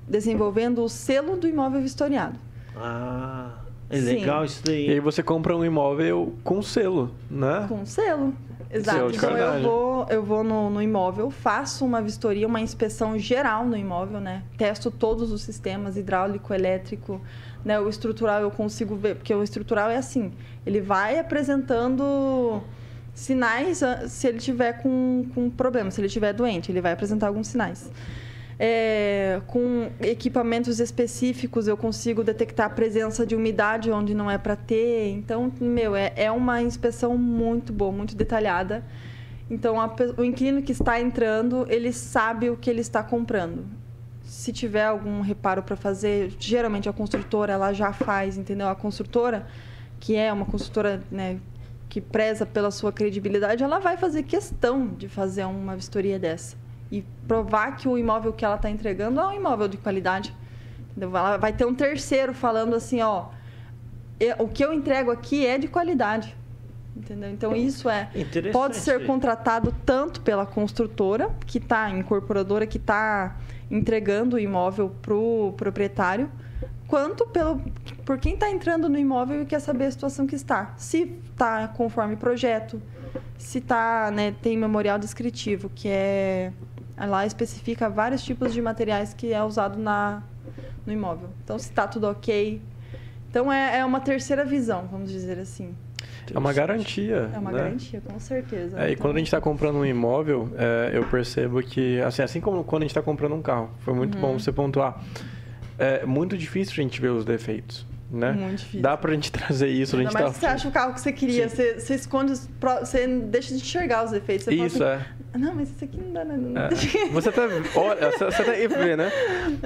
desenvolvendo o selo do imóvel vistoriado. Ah, é legal Sim. isso daí. E aí você compra um imóvel com selo, né? Com selo. Exato. Então eu vou, eu vou no, no, imóvel, faço uma vistoria, uma inspeção geral no imóvel, né? Testo todos os sistemas, hidráulico, elétrico, né? O estrutural eu consigo ver, porque o estrutural é assim, ele vai apresentando sinais ah, se ele tiver com, com problema, se ele tiver doente, ele vai apresentar alguns sinais. É, com equipamentos específicos eu consigo detectar a presença de umidade onde não é para ter. Então, meu, é, é uma inspeção muito boa, muito detalhada. Então, a, o inquilino que está entrando, ele sabe o que ele está comprando. Se tiver algum reparo para fazer, geralmente a construtora ela já faz, entendeu? A construtora, que é uma construtora né, que preza pela sua credibilidade, ela vai fazer questão de fazer uma vistoria dessa e provar que o imóvel que ela está entregando é um imóvel de qualidade. Entendeu? Ela vai ter um terceiro falando assim, ó, o que eu entrego aqui é de qualidade. Entendeu? Então isso é pode ser contratado tanto pela construtora que está incorporadora que está entregando o imóvel para o proprietário, quanto pelo, por quem está entrando no imóvel e quer saber a situação que está. Se está conforme projeto, se tá, né, tem memorial descritivo, que é lá especifica vários tipos de materiais que é usado na, no imóvel. Então, se está tudo ok. Então, é, é uma terceira visão, vamos dizer assim. É uma garantia. É uma né? garantia, com certeza. É, e então... quando a gente está comprando um imóvel, é, eu percebo que, assim, assim como quando a gente está comprando um carro, foi muito uhum. bom você pontuar é muito difícil a gente ver os defeitos. Né? Muito difícil. Dá pra gente [laughs] trazer isso. Ainda a gente mais tá... você acha o carro que você queria, você, você, esconde, você deixa de enxergar os defeitos. Você isso, assim, é. Não, mas isso aqui não dá nada. É. Você até, olha, você, até vê, né?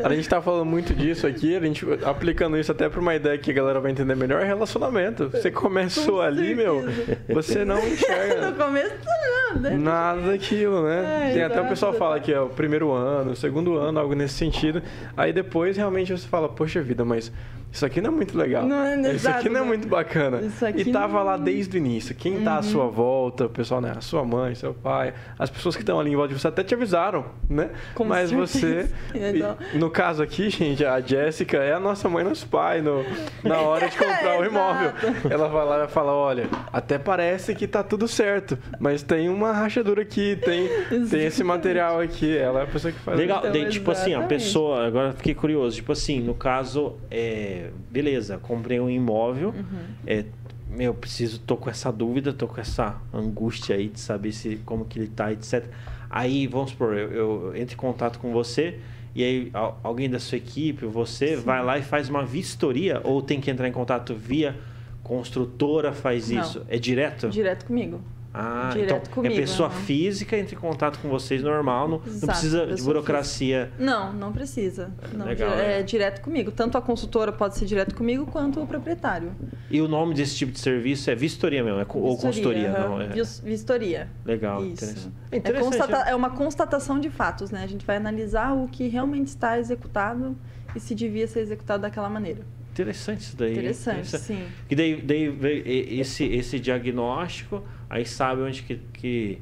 A gente tá falando muito disso aqui, a gente aplicando isso até pra uma ideia que a galera vai entender melhor, é relacionamento. Você começou ali, meu, você não enxerga. [laughs] no começo, não, né? Nada daquilo, né? É, Tem até o pessoal fala que é o primeiro ano, o segundo ano, algo nesse sentido. Aí depois realmente você fala, poxa vida, mas isso aqui não é muito legal. Não, é, isso aqui não é muito bacana. e tava não... lá desde o início. Quem uhum. tá à sua uhum. volta, o pessoal, né? A sua mãe, seu pai, as pessoas que estão ali em volta de você até te avisaram, né? Com Mas certeza. você, [laughs] no caso aqui, gente, a Jéssica é a nossa mãe, nosso pai, no, na [laughs] hora de comprar o imóvel. Ela vai lá e fala, olha, até parece que tá tudo certo, mas tem uma rachadura aqui, tem, [laughs] tem esse material aqui. Ela é a pessoa que faz. Legal, então, tipo assim, a pessoa, agora fiquei curioso, tipo assim, no caso, é beleza, comprei um imóvel, uhum. é, meu, preciso, tô com essa dúvida, tô com essa angústia aí de saber se como que ele tá, etc. Aí, vamos supor, eu, eu entro em contato com você e aí alguém da sua equipe, você Sim. vai lá e faz uma vistoria ou tem que entrar em contato via construtora faz Não. isso? É direto? Direto comigo. Ah, Direto então comigo, é pessoa pessoa entra em contato com vocês normal, não, Exato, não precisa de burocracia. Física. Não, não precisa. Não, Legal, é, é direto comigo. Tanto a consultora pode ser direto comigo quanto o proprietário. E o nome desse tipo de serviço é vistoria mesmo, é vistoria, ou consultoria, não? É... Vistoria. Legal, Isso. interessante. É, interessante. É, constata... é uma constatação de fatos, né? A gente vai analisar o que realmente está executado e se devia ser executado daquela maneira. Interessante isso daí. Interessante, Interessante. sim. E daí, daí esse, esse diagnóstico aí sabe onde que, que,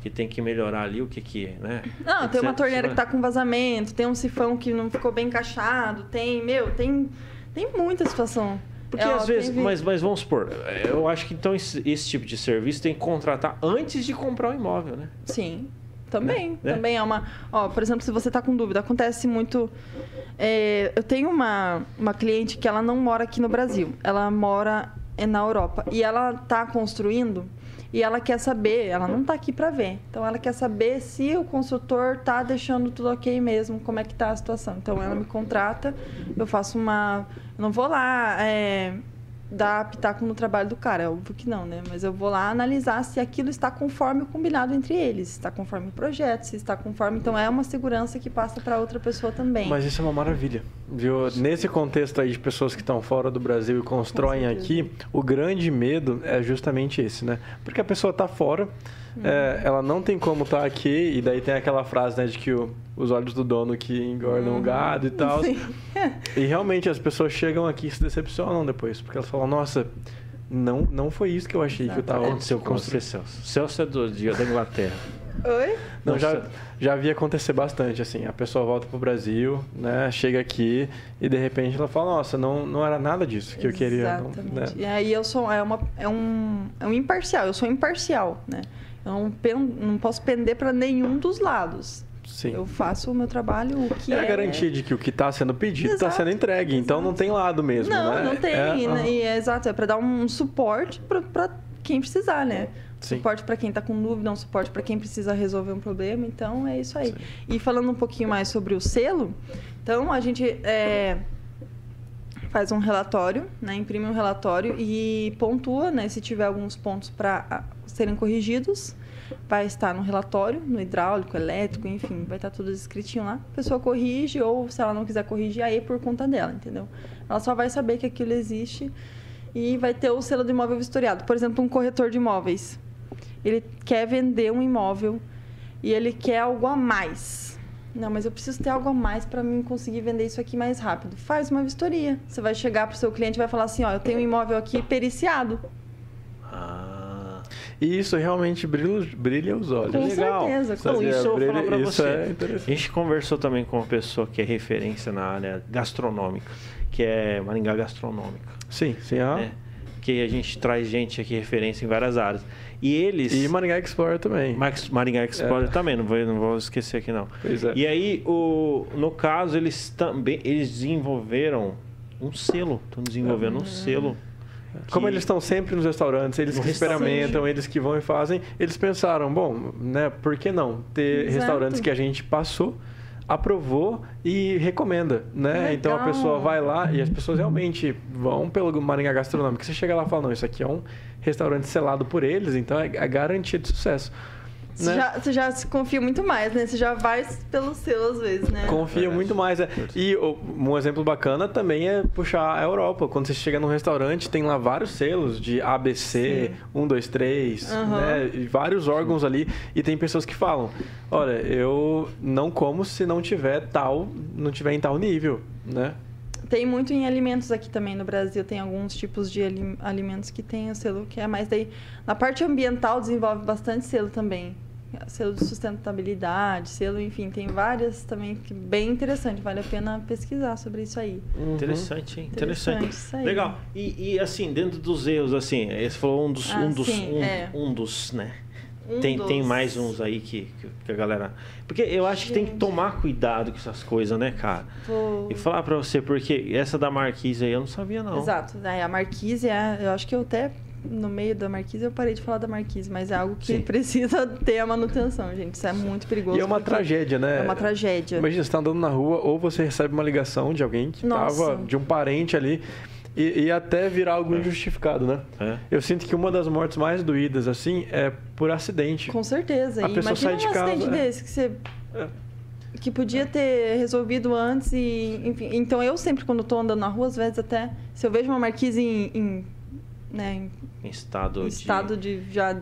que tem que melhorar ali, o que que, né? Não, tem uma torneira que está com vazamento, tem um sifão que não ficou bem encaixado, tem, meu, tem, tem muita situação. Porque é, às vezes, mas, mas vamos supor, eu acho que então esse, esse, tipo de serviço tem que contratar antes de comprar o imóvel, né? Sim, também. Né? Também é uma. Ó, por exemplo, se você está com dúvida, acontece muito. É, eu tenho uma, uma cliente que ela não mora aqui no Brasil, ela mora é na Europa. E ela tá construindo e ela quer saber, ela não tá aqui para ver. Então ela quer saber se o construtor tá deixando tudo ok mesmo, como é que tá a situação. Então ela me contrata, eu faço uma. Eu não vou lá. É, dar pitaco no trabalho do cara, é óbvio que não, né? Mas eu vou lá analisar se aquilo está conforme o combinado entre eles, se está conforme o projeto, se está conforme. Então é uma segurança que passa para outra pessoa também. Mas isso é uma maravilha, viu? Nesse contexto aí de pessoas que estão fora do Brasil e constroem aqui, o grande medo é justamente esse, né? Porque a pessoa está fora, uhum. é, ela não tem como estar tá aqui, e daí tem aquela frase, né, de que o os olhos do dono que engordam uhum. o gado e tal. Sim. E realmente as pessoas chegam aqui e se decepcionam depois, porque elas falam, nossa, não, não foi isso que eu achei Exato. que eu estava aconteceu com você, Celso. Celso é do dia da Inglaterra. Oi? Não, já, já vi acontecer bastante, assim. A pessoa volta pro Brasil, né? Chega aqui e de repente ela fala, nossa, não, não era nada disso que Exatamente. eu queria. Exatamente. Né? E aí eu sou é, uma, é, um, é um imparcial, eu sou imparcial, né? Não, não posso pender para nenhum dos lados. Sim. Eu faço o meu trabalho, o que é... É a garantia de que o que está sendo pedido está sendo entregue. Exato. Então não tem lado mesmo, não, né? Não, tem. É, né? e é, exato, é para dar um suporte para quem precisar, né? Sim. Suporte para quem está com dúvida, um suporte para quem precisa resolver um problema. Então, é isso aí. Sim. E falando um pouquinho mais sobre o selo, então a gente é, faz um relatório, né? imprime um relatório e pontua né? se tiver alguns pontos para serem corrigidos vai estar no relatório, no hidráulico, elétrico, enfim, vai estar tudo escritinho lá. A pessoa corrige ou se ela não quiser corrigir, aí é por conta dela, entendeu? Ela só vai saber que aquilo existe e vai ter o selo do imóvel vistoriado. Por exemplo, um corretor de imóveis. Ele quer vender um imóvel e ele quer algo a mais. Não, mas eu preciso ter algo a mais para mim conseguir vender isso aqui mais rápido. Faz uma vistoria. Você vai chegar para o seu cliente e vai falar assim, ó, eu tenho um imóvel aqui periciado. Ah. E isso realmente brilha, brilha os olhos. Com Legal. certeza. Então, isso eu vou falar pra você. É a gente conversou também com uma pessoa que é referência na área gastronômica, que é Maringá Gastronômica. Sim, sim. Ah. É, que a gente traz gente aqui referência em várias áreas. E eles... E Maringá Explorer também. Maringá Explorer é. também, não vou, não vou esquecer aqui não. Pois é. E aí, o, no caso, eles também eles desenvolveram um selo. Estão desenvolvendo um hum. Como eles estão sempre nos restaurantes, eles que experimentam, eles que vão e fazem, eles pensaram, bom, né, por que não ter Exato. restaurantes que a gente passou, aprovou e recomenda, né? Legal. Então a pessoa vai lá e as pessoas realmente vão pelo Maringá Gastronômico. Você chega lá e fala, não, isso aqui é um restaurante selado por eles, então é a garantia de sucesso. Você, né? já, você já se confia muito mais, né? Você já vai pelo selo às vezes, né? Confia muito mais. É. E um exemplo bacana também é puxar a Europa. Quando você chega num restaurante, tem lá vários selos de ABC, Sim. 1, 2, 3, uhum. né? E vários órgãos ali. E tem pessoas que falam: olha, eu não como se não tiver tal, não tiver em tal nível, né? Tem muito em alimentos aqui também no Brasil. Tem alguns tipos de alimentos que tem o selo que é mais daí. Na parte ambiental desenvolve bastante selo também selo de sustentabilidade, selo, enfim, tem várias também que bem interessante, vale a pena pesquisar sobre isso aí. Uhum. Interessante, hein? Interessante. Interessante. Legal. E, e, assim, dentro dos erros, assim, esse falou um dos, ah, um dos, sim, um, é. um dos, né? Um tem, dos... tem mais uns aí que, que, a galera. Porque eu acho Gente. que tem que tomar cuidado com essas coisas, né, cara? Vou... E falar pra você, porque essa da Marquise aí eu não sabia, não. Exato. É, a Marquise, é, eu acho que eu até no meio da marquise, eu parei de falar da marquise, mas é algo que Sim. precisa [laughs] ter a manutenção, gente. Isso é muito perigoso. E é uma tragédia, né? É uma tragédia. Imagina, você está andando na rua ou você recebe uma ligação de alguém que estava, de um parente ali, e, e, até virar algo é. injustificado, né? É. Eu sinto que uma das mortes mais doídas, assim, é por acidente. Com certeza. A e pessoa sai de um casa. acidente é. desse que você. É. Que podia ter resolvido antes e, enfim. Então eu sempre, quando estou andando na rua, às vezes até, se eu vejo uma marquise em, em né, em estado em de... estado de já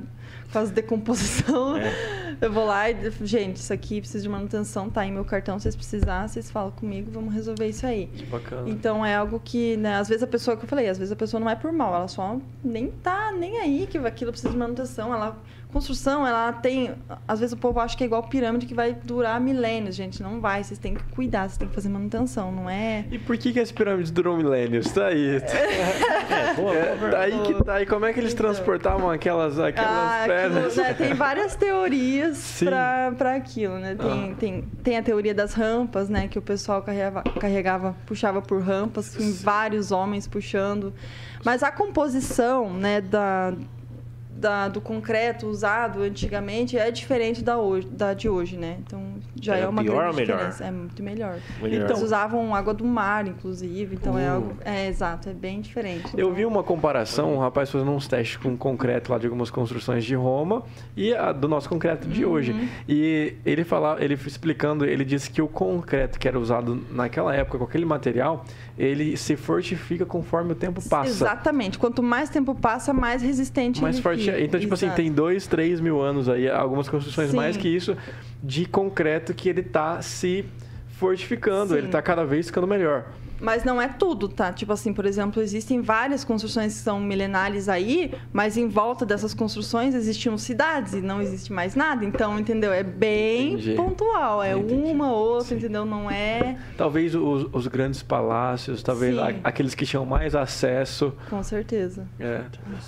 quase decomposição. É. Eu vou lá e, gente, isso aqui precisa de manutenção, tá em meu cartão, se vocês precisarem, vocês falam comigo, vamos resolver isso aí. Que bacana. Então é algo que, né, às vezes a pessoa que eu falei, às vezes a pessoa não é por mal, ela só nem tá nem aí que aquilo precisa de manutenção, ela construção, ela tem. Às vezes o povo acha que é igual pirâmide que vai durar milênios, gente. Não vai. Vocês têm que cuidar, vocês têm que fazer manutenção, não é. E por que, que as pirâmides duram milênios? Tá aí. é, [laughs] boa, boa, é, tá aí que tá. E como é que eles então. transportavam aquelas. aquelas ah, pedras. né, tem várias teorias para aquilo, né? Tem, ah. tem, tem a teoria das rampas, né? Que o pessoal carregava, carregava puxava por rampas, com vários homens puxando. Mas a composição, né, da, da, do concreto usado antigamente é diferente da, hoje, da de hoje, né? Então já é, é uma pior grande ou diferença. Melhor? É muito melhor. melhor. Então, Eles usavam água do mar, inclusive. Então é uh. é algo. É exato, é bem diferente. Eu então... vi uma comparação, um rapaz fazendo uns testes com concreto lá de algumas construções de Roma e a do nosso concreto de uhum. hoje. E ele falava, ele explicando, ele disse que o concreto que era usado naquela época com aquele material, ele se fortifica conforme o tempo passa. Exatamente. Quanto mais tempo passa, mais resistente mais ele forte. Fica. Então, tipo Exato. assim, tem dois, três mil anos aí, algumas construções Sim. mais que isso, de concreto que ele está se fortificando, Sim. ele está cada vez ficando melhor. Mas não é tudo, tá? Tipo assim, por exemplo, existem várias construções que são milenares aí, mas em volta dessas construções existiam cidades e não existe mais nada. Então, entendeu? É bem Entendi. pontual. É Entendi. uma, outra, Sim. entendeu? Não é. Talvez os, os grandes palácios, talvez a, aqueles que tinham mais acesso. Com certeza. É.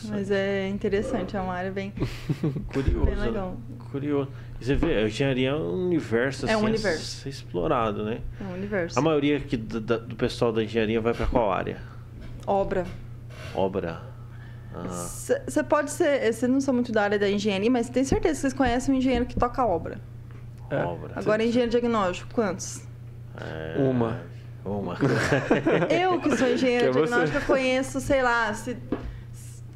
Mas é interessante, é uma área bem, [laughs] Curioso. bem legal. Curioso. Você vê, a engenharia é um universo é um assim, universo. a ser explorado, né? É um universo. A maioria aqui do, do pessoal da engenharia vai para qual área? Obra. Obra. Você ah. pode ser. Você não sou muito da área da engenharia, mas tenho certeza que vocês conhecem um engenheiro que toca obra. É. Obra. Agora, engenheiro diagnóstico, quantos? É... Uma. Uma. [laughs] [laughs] eu que sou engenheiro que é diagnóstico, conheço, sei lá, se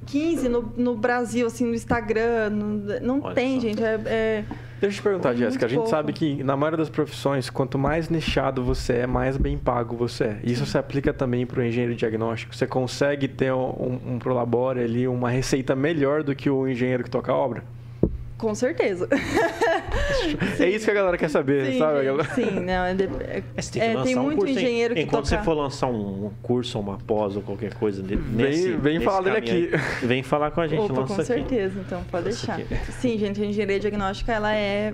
15 no, no Brasil, assim, no Instagram. No, não Olha tem, só. gente. É, é, Deixa eu te perguntar, Jéssica. A gente pouco. sabe que na maioria das profissões, quanto mais nichado você é, mais bem pago você é. Isso Sim. se aplica também para o engenheiro diagnóstico. Você consegue ter um, um Prolabore ali, uma receita melhor do que o engenheiro que toca a obra? Com certeza. é isso que a galera quer saber, sim, sabe? Sim, não, é, é, é, tem, muito um engenheiro que Enquanto toca... você for lançar um curso, uma pós ou qualquer coisa nesse, Vem, vem falar dele aqui. Aí, vem falar com a gente. Opa, com certeza, então pode deixar. Sim, gente, a engenharia diagnóstica, ela é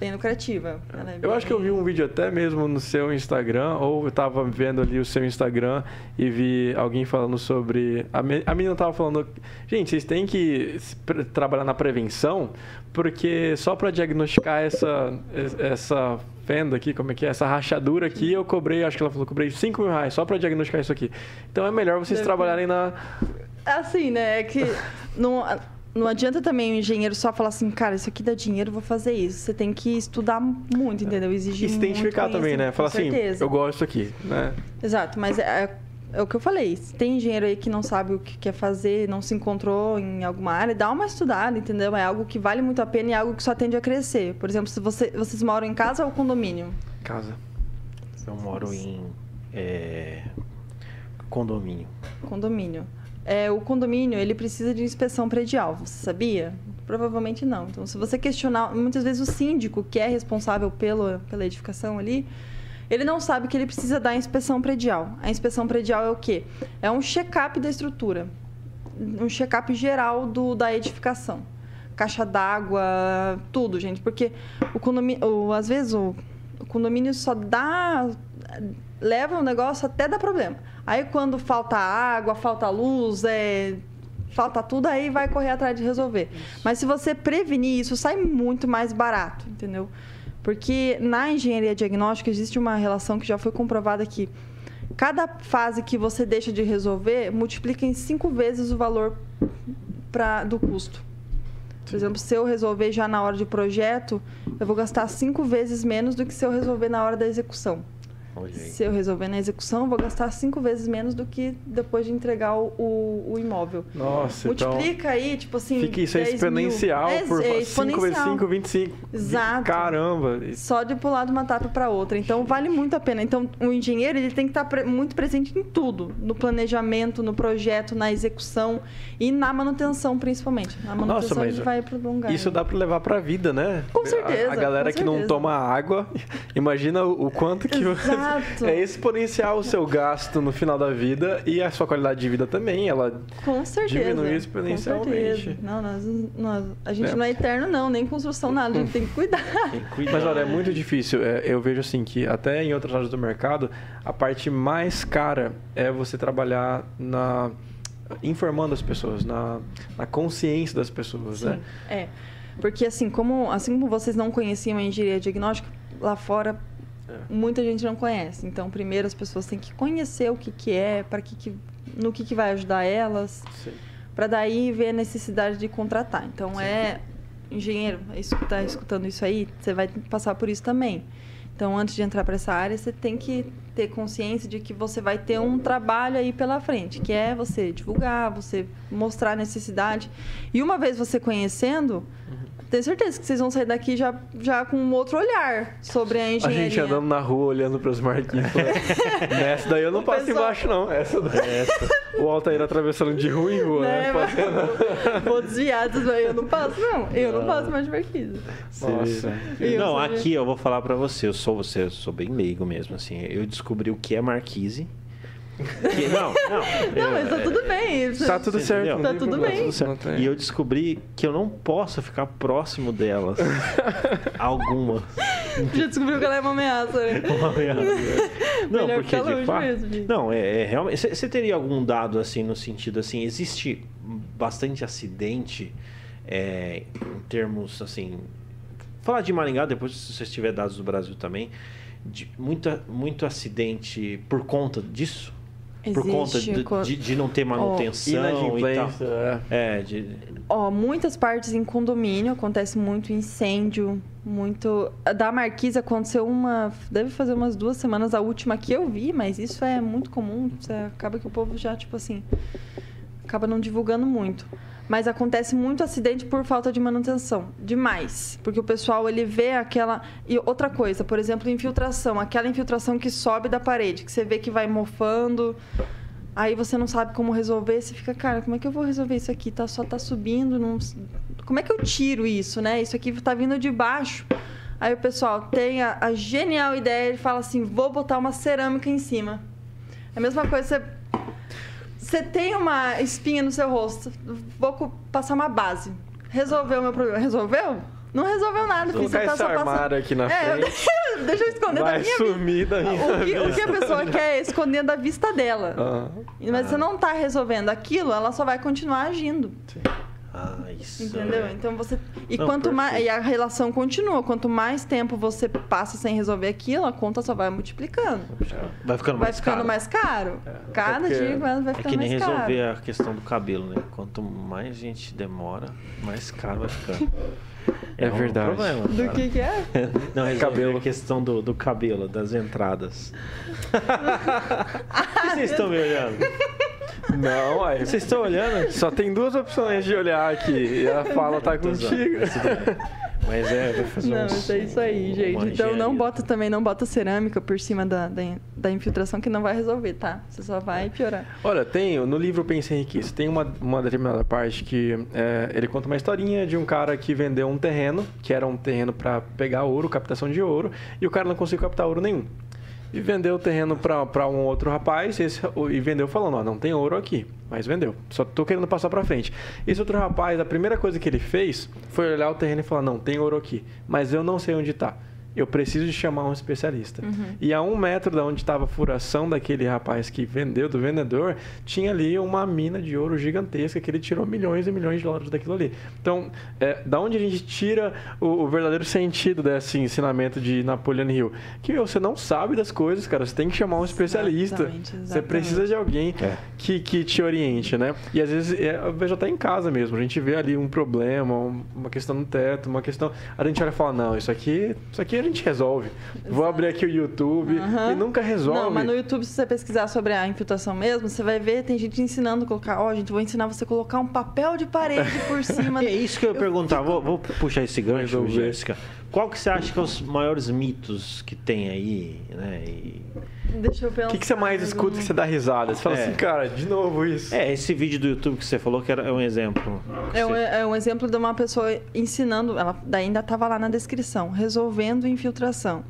bem lucrativa. É eu acho que eu vi um vídeo até mesmo no seu Instagram, ou eu estava vendo ali o seu Instagram e vi alguém falando sobre. A, menina estava falando, gente, vocês têm que trabalhar na prevenção, porque só para diagnosticar essa, essa fenda aqui, como é que é? Essa rachadura aqui, eu cobrei, acho que ela falou, cobrei 5 mil reais só para diagnosticar isso aqui. Então é melhor vocês Deve... trabalharem na. Assim, né? É que. Não não adianta também o engenheiro só falar assim, cara, isso aqui dá dinheiro, vou fazer isso. Você tem que estudar muito, entendeu? Exigir e se identificar também, né? Falar assim, eu gosto aqui, né? Exato, mas é, é, é, o que eu falei. Se tem engenheiro aí que não sabe o que quer fazer, não se encontrou em alguma área, dá uma estudada, entendeu? É algo que vale muito a pena e é algo que só tende a crescer. Por exemplo, se você, vocês moram em casa ou condomínio? Casa. Eu moro em é, condomínio. Condomínio é, o condomínio ele precisa de inspeção predial. Você sabia? Provavelmente não. Então, se você questionar, muitas vezes o síndico, que é responsável pelo, pela edificação ali, ele não sabe que ele precisa da inspeção predial. A inspeção predial é o quê? É um check-up da estrutura, um check-up geral do, da edificação. Caixa d'água, tudo, gente. Porque o condomínio, às vezes o, o condomínio só dá leva o negócio até dar problema. Aí quando falta água, falta luz, é, falta tudo, aí vai correr atrás de resolver. Isso. Mas se você prevenir isso, sai muito mais barato, entendeu? Porque na engenharia diagnóstica existe uma relação que já foi comprovada que cada fase que você deixa de resolver multiplica em cinco vezes o valor pra, do custo. Por exemplo, se eu resolver já na hora de projeto, eu vou gastar cinco vezes menos do que se eu resolver na hora da execução. Se eu resolver na execução, vou gastar cinco vezes menos do que depois de entregar o, o, o imóvel. Nossa, Multiplica então, aí, tipo assim. Fica isso é exponencial mil. por é, 5 vezes 5, 25. Exato. Caramba. Só de pular de uma etapa para outra. Então vale muito a pena. Então o engenheiro ele tem que estar pre muito presente em tudo: no planejamento, no projeto, na execução e na manutenção, principalmente. Na manutenção Nossa, mas vai prolongar. Isso dá para levar para a vida, né? Com certeza. A, a galera que não toma água, [laughs] imagina o, o quanto que. Exato. Exato. É exponencial o seu gasto no final da vida e a sua qualidade de vida também. Ela com certeza, diminui exponencialmente. Não, nós, nós, a gente é. não é eterno, não, nem construção, nada. A gente tem que cuidar. [laughs] Tem que cuidar. Mas olha, é muito difícil. É, eu vejo assim que até em outras áreas do mercado, a parte mais cara é você trabalhar na informando as pessoas, na, na consciência das pessoas, né? É. Porque assim como, assim como vocês não conheciam a engenharia diagnóstica, lá fora. Muita gente não conhece. Então, primeiro as pessoas têm que conhecer o que, que é, para que, que no que, que vai ajudar elas, Sim. para daí ver a necessidade de contratar. Então, é engenheiro, está escutando isso aí, você vai passar por isso também. Então, antes de entrar para essa área, você tem que ter consciência de que você vai ter um trabalho aí pela frente, que é você divulgar, você mostrar a necessidade. E uma vez você conhecendo, tenho certeza que vocês vão sair daqui já, já com um outro olhar sobre a A engenharia. gente andando na rua olhando para os marquinhos. falando, [laughs] Nessa daí eu não O passo pessoal- embaixo, não. Essa daí. O Altair atravessando de rua em rua, né? Né, Fazendo- Vou desviar, desviar. Eu não passo, não. Eu não passo mais de marquise. Nossa. Eu não, aqui eu vou falar pra você, eu sou você, eu sou bem leigo mesmo, assim. Eu descobri o que é marquise. Que- não, não. Não, mas tá tudo bem. Tá tudo Você certo. entendeu? Tá tudo problema, bem. tudo certo. E eu descobri que eu não posso ficar próximo delas. [laughs] Algumas. Já descobriu que ela é uma ameaça, né? [laughs] Não, Melhor porque ficar de fato. mesmo, gente. Não, é, é realmente. Você teria algum dado assim no sentido assim? Existe bastante acidente é, em termos assim. Falar de Maringá, depois se você tiver dados do Brasil também. De, muita, muito acidente por conta disso? Por conta Existe de, co- de, de não ter manutenção e tal. É. É, de, Ó, muitas partes em condomínio, acontece muito incêndio, muito... Da Marquise aconteceu uma... Deve fazer umas duas semanas, a última que eu vi, mas isso é muito comum. Você acaba que o povo já, tipo assim... Acaba não divulgando muito. Mas acontece muito acidente por falta de manutenção. Demais. Porque o pessoal, ele vê aquela... E outra coisa, por exemplo, infiltração. Aquela infiltração que sobe da parede, que você vê que vai mofando... Aí você não sabe como resolver, você fica, cara, como é que eu vou resolver isso aqui? Tá, só tá subindo, não... como é que eu tiro isso, né? Isso aqui tá vindo de baixo. Aí o pessoal tem a, a genial ideia, ele fala assim, vou botar uma cerâmica em cima. É a mesma coisa, você, você tem uma espinha no seu rosto, vou passar uma base. Resolveu o meu problema. Resolveu? Não resolveu nada, filho. Colocar Você tá esse só passando... aqui na É, frente. [laughs] deixa eu esconder da Vai minha vida. sumir da minha O que, o que a vista. pessoa quer é esconder da vista dela. Ah, Mas você não tá resolvendo aquilo, ela só vai continuar agindo. Ah, isso. Entendeu? é. Então você. E Não, quanto mais. E a relação continua. Quanto mais tempo você passa sem resolver aquilo, a conta só vai multiplicando. Vai ficando vai mais ficando caro. mais caro. Cada porque dia vai vai É ficando que nem mais resolver caro. a questão do cabelo, né? Quanto mais a gente demora, mais caro vai ficando. É um verdade. problema, Do cara. que que é? [laughs] Não, resolver Cabelo. a questão do, do cabelo, das entradas. [laughs] Por que vocês estão me olhando? [laughs] Não, aí. Vocês estão olhando? Só tem duas opções de olhar aqui. E a fala tá contigo. mas é, vai fazer Não, uns- é isso aí, gente. Então não bota também, não bota cerâmica por cima da, da, da infiltração que não vai resolver, tá? Você só vai piorar. Olha, tem, no livro Pense Enriqueça, tem uma, uma determinada parte que é, ele conta uma historinha de um cara que vendeu um terreno, que era um terreno para pegar ouro, captação de ouro, e o cara não conseguiu captar ouro nenhum. E vendeu o terreno para um outro rapaz esse, e vendeu falando, ó, não tem ouro aqui, mas vendeu. Só tô querendo passar para frente. Esse outro rapaz, a primeira coisa que ele fez foi olhar o terreno e falar, não, tem ouro aqui, mas eu não sei onde tá. Eu preciso de chamar um especialista. E a um metro da onde estava a furação daquele rapaz que vendeu, do vendedor, tinha ali uma mina de ouro gigantesca que ele tirou milhões e milhões de dólares daquilo ali. Então, é, da onde a gente tira o, o verdadeiro sentido desse ensinamento de Napoleon Hill? Que você não sabe das coisas, cara. Você tem que chamar um especialista. Exatamente, Você exatamente. precisa de alguém É. que, que te oriente, né? E às vezes, é, eu vejo até em casa mesmo, a gente vê ali um problema, um- uma questão no teto, uma questão. A gente olha e fala, não, isso aqui, isso aqui a gente resolve. Vou abrir aqui o YouTube Aham. e nunca resolve. Não, mas no YouTube, se você pesquisar sobre a infiltração mesmo, você vai ver, tem gente ensinando a colocar, ó, gente, vou ensinar você a colocar um papel de parede [laughs] por cima. É isso que eu ia perguntar. Vou, vou puxar esse gancho. Jéssica. Qual que você acha que é os maiores mitos que tem aí, né? E- Deixa eu pensar. O que, que você mais escuta que você dá risada? Você fala É. assim, cara, de novo isso. É, esse vídeo do YouTube que você falou que era, é um exemplo. É um, é um exemplo de uma pessoa ensinando, ela ainda estava lá na descrição, resolvendo infiltração.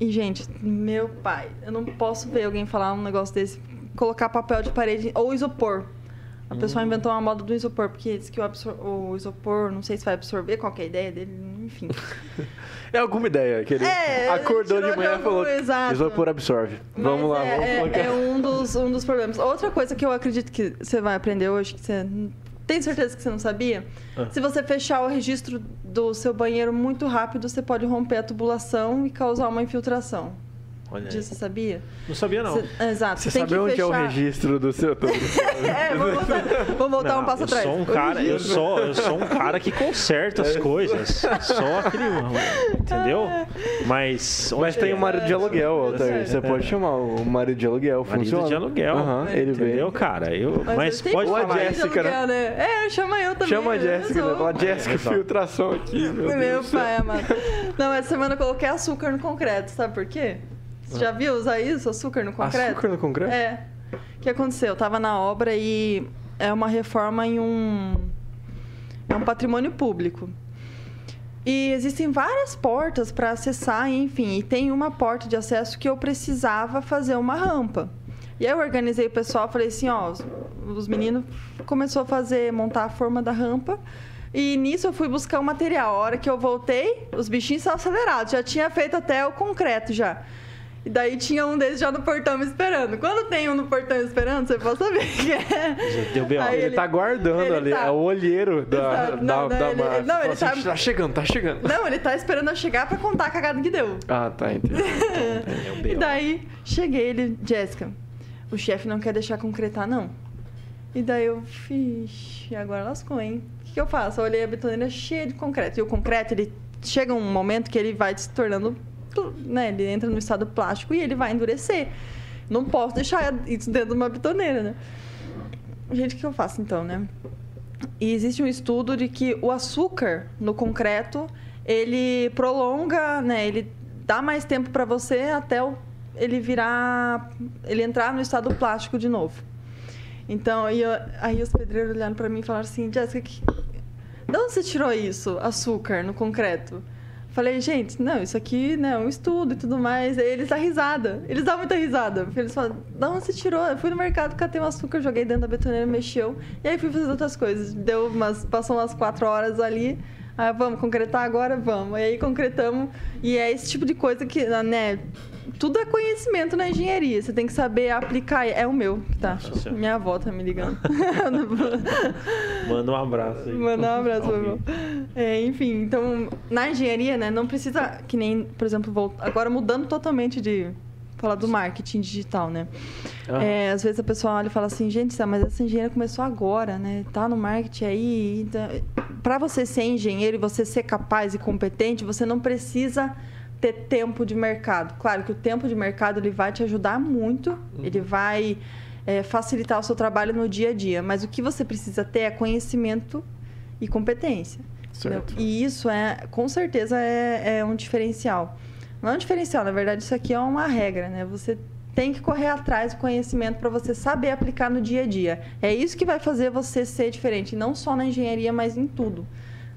E, gente, meu pai, eu não posso ver alguém falar um negócio desse, colocar papel de parede ou isopor. A pessoa inventou uma moda do isopor, porque diz que o, absor- o isopor, não sei se vai absorver, qual que é a ideia dele, enfim. É alguma ideia que ele É, acordou de manhã e falou: exato. isopor absorve. vamos Mas lá, é, vamos é, é um, dos, um dos problemas. Outra coisa que eu acredito que você vai aprender hoje, que você tem certeza que você não sabia? Ah. Se você fechar o registro do seu banheiro muito rápido, você pode romper a tubulação e causar uma infiltração. Olha aí. Disso você sabia? Não sabia, não. Você- exato. Você sabe onde é o fechar- registro do seu? [laughs] É, vamos voltar, vamos voltar Não, um passo eu atrás. Sou um cara, eu sou, eu sou um cara que conserta É. as coisas. Só aquele. Entendeu? Mas. Mas tem o marido de aluguel, Walter. Você É. pode chamar o marido de aluguel. Marido funciona. de aluguel. Aham, ele vem. Entendeu, cara? Eu, Mas, mas pode a falar. marido de Jéssica, né? aluguel, né? É, chama eu também. Chama a Jéssica, né? Fala, Jéssica, filtração aqui, meu Meu pai, amado. Não, essa semana eu coloquei açúcar no concreto, sabe por quê? Você já viu usar isso, açúcar no concreto? Açúcar no concreto? É. O que aconteceu? Eu tava na obra e é uma reforma em um. É um patrimônio público. E existem várias portas para acessar, enfim, e tem uma porta de acesso que eu precisava fazer uma rampa. E aí eu organizei o pessoal, falei assim, ó, os, os meninos começou a fazer, montar a forma da rampa. E nisso eu fui buscar o material. A hora que eu voltei, os bichinhos estavam acelerados, já tinha feito até o concreto já. E daí tinha um deles já no portão me esperando. Quando tem um no portão esperando, você pode saber que é. Deu B.O. Aí Ele, tá guardando ele ali, tá- é o olheiro da, Exato. da, Não, não, da ele- não, ele assim, tá- tá chegando, tá chegando. Não, ele tá esperando eu chegar pra contar a cagada que deu. Ah, tá, entendi. [laughs] É o E daí, cheguei, ele, Jéssica, o chefe não quer deixar concretar, não. E daí eu, fiz, agora lascou, hein? O que, que eu faço? Eu olhei a betoneira cheia de concreto. E o concreto, ele chega um momento que ele vai se tornando, né? Ele entra no estado plástico e ele vai endurecer. Não posso deixar isso dentro de uma betoneira, né? Gente, o que eu faço então, né? E existe um estudo de que o açúcar no concreto, ele prolonga, né? Ele dá mais tempo para você até ele virar, ele entrar no estado plástico de novo. Então, eu- aí os pedreiros olhando para mim e falaram assim, Jéssica, de onde você tirou isso, açúcar no concreto? Falei, gente, não, isso aqui né, é um estudo e tudo mais. Aí eles dão risada. Eles dão muita risada. Porque eles falam, de onde você tirou? Eu fui no mercado, catei um açúcar, joguei dentro da betoneira, mexeu. E aí fui fazer outras coisas. Deu umas, passou umas quatro horas ali. Ah, vamos concretar agora? Vamos. E aí concretamos. E é esse tipo de coisa que, né? Tudo é conhecimento na engenharia. Você tem que saber aplicar. É o meu que tá. Nossa Senhora. Minha avó tá me ligando. [laughs] [laughs] Manda um abraço aí. Mandar um abraço, vivo. favor. É, enfim, então, na engenharia, né, não precisa, que nem, por exemplo, agora mudando totalmente de falar do marketing digital, né? Aham. É, às vezes a pessoa olha e fala assim, gente, tá, mas essa engenheira começou agora, né? Tá no marketing aí. Então, para você ser engenheiro e você ser capaz e competente, você não precisa ter tempo de mercado. Claro que o tempo de mercado ele vai te ajudar muito, ele vai é, facilitar o seu trabalho no dia a dia. Mas o que você precisa ter é conhecimento e competência. Certo. E isso é, com certeza, é, é um diferencial. Não é um diferencial, na verdade, isso aqui é uma regra, né? Você tem que correr atrás do conhecimento para você saber aplicar no dia a dia. É isso que vai fazer você ser diferente, não só na engenharia, mas em tudo,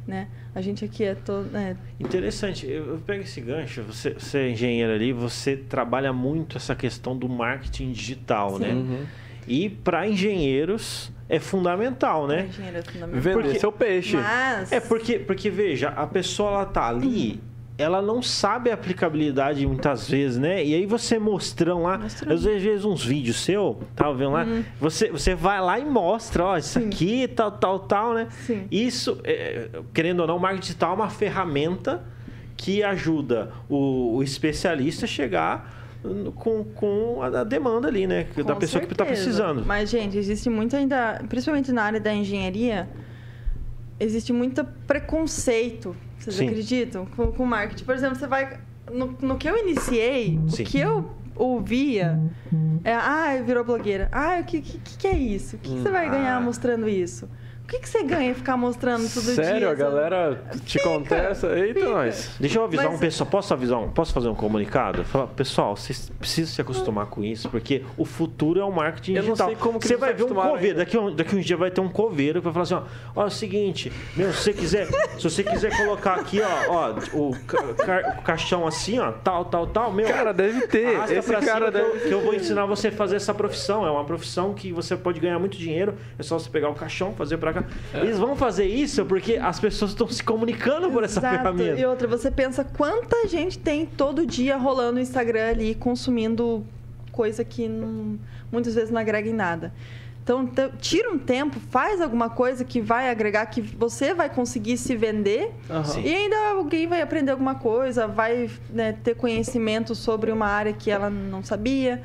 né? A gente aqui é todo, né? Interessante, eu, eu pego esse gancho, você, você é engenheiro ali, você trabalha muito essa questão do marketing digital, né? Uhum. E para engenheiros é fundamental, né? Engenharia é fundamental. Vender Porque- seu peixe. Mas É porque, porque veja, a pessoa ela tá ali, ela não sabe a aplicabilidade muitas vezes, né? E aí você mostrando lá, Mostrando. às vezes uns vídeos seu, tava vendo lá, você, você vai lá e mostra, ó, isso Sim. aqui, tal, tal, tal, né? Sim. Isso, é, querendo ou não, o marketing digital é uma ferramenta que ajuda o, o especialista a chegar com, com a, demanda ali, né? da Com pessoa que está certeza. precisando. Mas, gente, existe muito ainda, principalmente na área da engenharia, existe muito preconceito. Vocês Sim. acreditam? Com, com marketing. Por exemplo, você vai. No, no que eu iniciei, Sim. o que eu ouvia é. Ah, virou blogueira. Ah, o que, que, que é isso? O que, que você vai ganhar Ah. mostrando isso? O que, que você ganha ficar mostrando todo dia? Sério, a sabe? galera te Fica, contesta? Eita, fica. nós. Deixa eu avisar Mas- um pessoal. Posso avisar um? Posso fazer um comunicado? Falar, pessoal, vocês precisam se acostumar com isso, porque o futuro é o marketing Eu não digital. sei como que você vai ver um coveiro, daqui, a um- daqui uns dias vai ter um coveiro que vai falar assim, ó, ó, é o seguinte, meu, se você quiser, se você quiser colocar aqui, ó, ó, o, ca- ca- o caixão assim, ó, tal, tal, tal, meu. Cara, deve ter. Esse pra cara cima que, eu, deve que eu vou ensinar você a fazer essa profissão. É uma profissão que você pode ganhar muito dinheiro. É só você pegar o caixão, fazer pra Eles vão fazer isso porque as pessoas estão se comunicando por essa Exato. ferramenta. E outra, você pensa quanta gente tem todo dia rolando o Instagram ali, consumindo coisa que não- muitas vezes não agrega em nada. Então, tira um tempo, faz alguma coisa que vai agregar, que você vai conseguir se vender. Sim. e ainda alguém vai aprender alguma coisa, vai né, ter conhecimento sobre uma área que ela não sabia.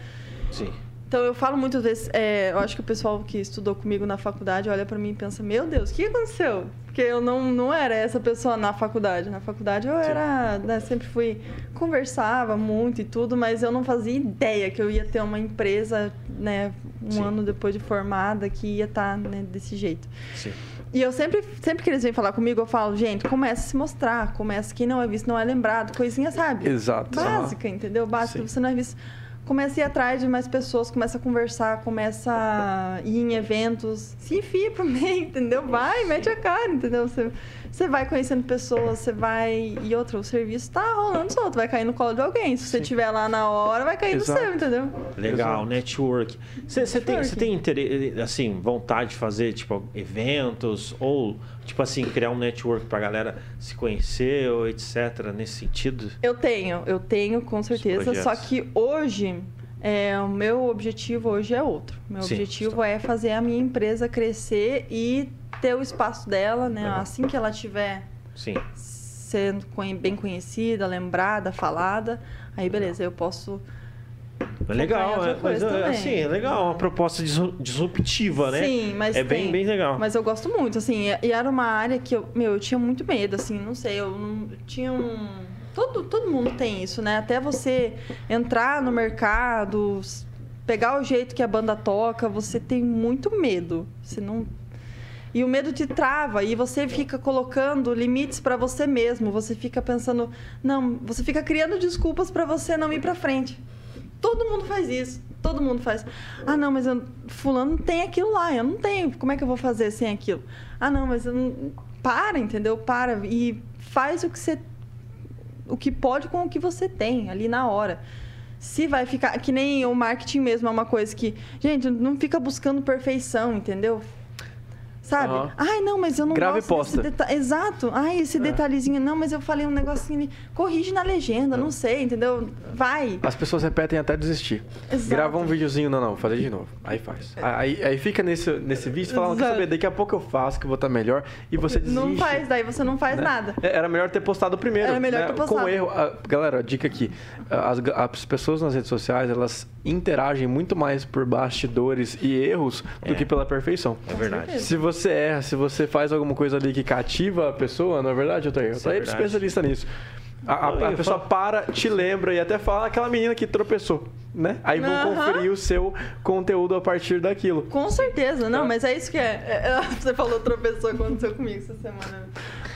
Sim. Então eu falo muitas vezes, é, eu acho que o pessoal que estudou comigo na faculdade olha pra mim e pensa, meu Deus, o que aconteceu? Porque eu não, não era essa pessoa na faculdade. Na faculdade eu era, né, sempre fui, conversava muito e tudo, mas eu não fazia ideia que eu ia ter uma empresa, né, um Sim. ano depois de formada que ia estar né, desse jeito. Sim. E eu sempre, sempre que eles vêm falar comigo, eu falo, gente, começa a se mostrar, começa quem não é visto não é lembrado, coisinha, sabe? Exato. Básica, entendeu? Básica, Sim. você não é visto. Começa a ir atrás de mais pessoas, começa a conversar, começa a ir em eventos, se enfia pro meio, entendeu? Vai, mete a cara, entendeu? Você, você vai conhecendo pessoas, você vai. E outra, o serviço tá rolando solto, vai cair no colo de alguém. Se você estiver lá na hora, vai cair Exato. no seu, entendeu? Legal, Exato. network. Você tem, você tem interesse, assim, vontade de fazer, tipo, eventos ou, tipo assim, criar um network pra galera se conhecer ou etc. nesse sentido? Eu tenho, eu tenho com certeza. Só que hoje, é, o meu objetivo hoje é outro. Meu Sim, objetivo é fazer a minha empresa crescer e ter o espaço dela, né? Legal. Assim que ela tiver Sim. sendo bem conhecida, lembrada, falada, aí beleza, eu posso. É legal, é, mas é, também. assim, é legal, uma proposta disru- disruptiva, né? Sim, mas é bem, tem. bem legal. Mas eu gosto muito, assim, e- e era uma área que eu, meu, eu tinha muito medo, assim, não sei, eu não eu tinha um. Todo, todo mundo tem isso, né? Até você entrar no mercado, pegar o jeito que a banda toca, você tem muito medo. Você não. E o medo te trava e você fica colocando limites para você mesmo. Você fica pensando, não, você fica criando desculpas para você não ir para frente. Todo mundo faz isso. Todo mundo faz. Ah, não, mas eu, fulano tem aquilo lá, eu não tenho. Como é que eu vou fazer sem aquilo? Ah, não, mas eu não... para, entendeu? Para e faz o que você o que pode com o que você tem ali na hora. Se vai ficar que nem o marketing mesmo é uma coisa que, gente, não fica buscando perfeição, entendeu? Sabe? Aham. Ai, não, mas eu não e posta. desse detalhe. Exato. Ai, esse É. detalhezinho. Não, mas eu falei um negocinho ali. Corrige na legenda, não sei, entendeu? Vai. As pessoas repetem até desistir. Exato. Grava um videozinho, não, não, fazer de novo. Aí faz. Aí, aí fica nesse, nesse vídeo e fala, não, quer Exato. saber, daqui a pouco eu faço, que eu vou estar melhor. E você desiste. Não faz, daí você não faz né? nada. É, Era melhor ter postado primeiro. Era melhor né? ter postado. Com erro. ah, galera, dica aqui. As, as pessoas nas redes sociais, elas interagem muito mais por bastidores e erros do É. que pela perfeição. É verdade. Se você erra, se você faz alguma coisa ali que cativa a pessoa, não é verdade, Otair? É Otair é verdade. especialista nisso. A, a- a pessoa falo- para, te lembra e até fala aquela menina que tropeçou, né? Aí vão Aham. conferir o seu conteúdo a partir daquilo. Com certeza, não, É. mas é isso que é. É, é, [laughs] Você falou tropeçou, aconteceu comigo essa semana.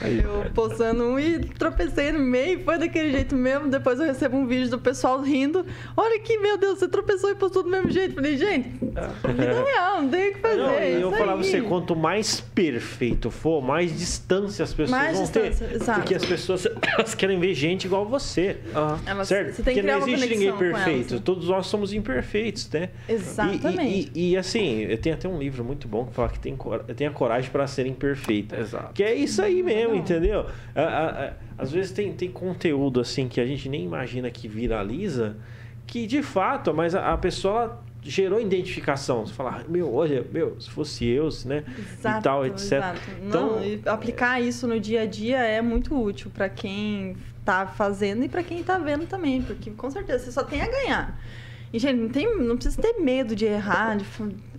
Aí. Eu postando um e tropecei no meio, foi daquele jeito mesmo. Depois eu recebo um vídeo do pessoal rindo. Olha aqui, meu Deus, você tropeçou e postou do mesmo jeito. Falei, gente, vida real, não tem o que fazer. Não, é e eu falava pra aí. você, quanto mais perfeito for, mais distância as pessoas Mais vão distância, ter. exato. Porque as pessoas [coughs] elas querem ver gente igual você. Aham. Elas- certo? Você tem que Porque não existe ninguém perfeito. elas. Todos nós somos imperfeitos, né? E- e- Exatamente. E, e, assim, eu tenho até um livro muito bom que fala que tem, tenha coragem para ser imperfeito. Exato. Que é isso aí mesmo, Legal. entendeu? Às vezes tem, tem conteúdo assim que a gente nem imagina que viraliza, que de fato, mas a, a pessoa gerou identificação. Você fala, "Ah, meu, olha, meu, se fosse eu, né? Exato, e tal, etc. exato. Então, Não, aplicar isso no dia a dia é muito útil para quem tá fazendo e para quem tá vendo também, porque com certeza você só tem a ganhar. E gente, não tem, não precisa ter medo de errar, de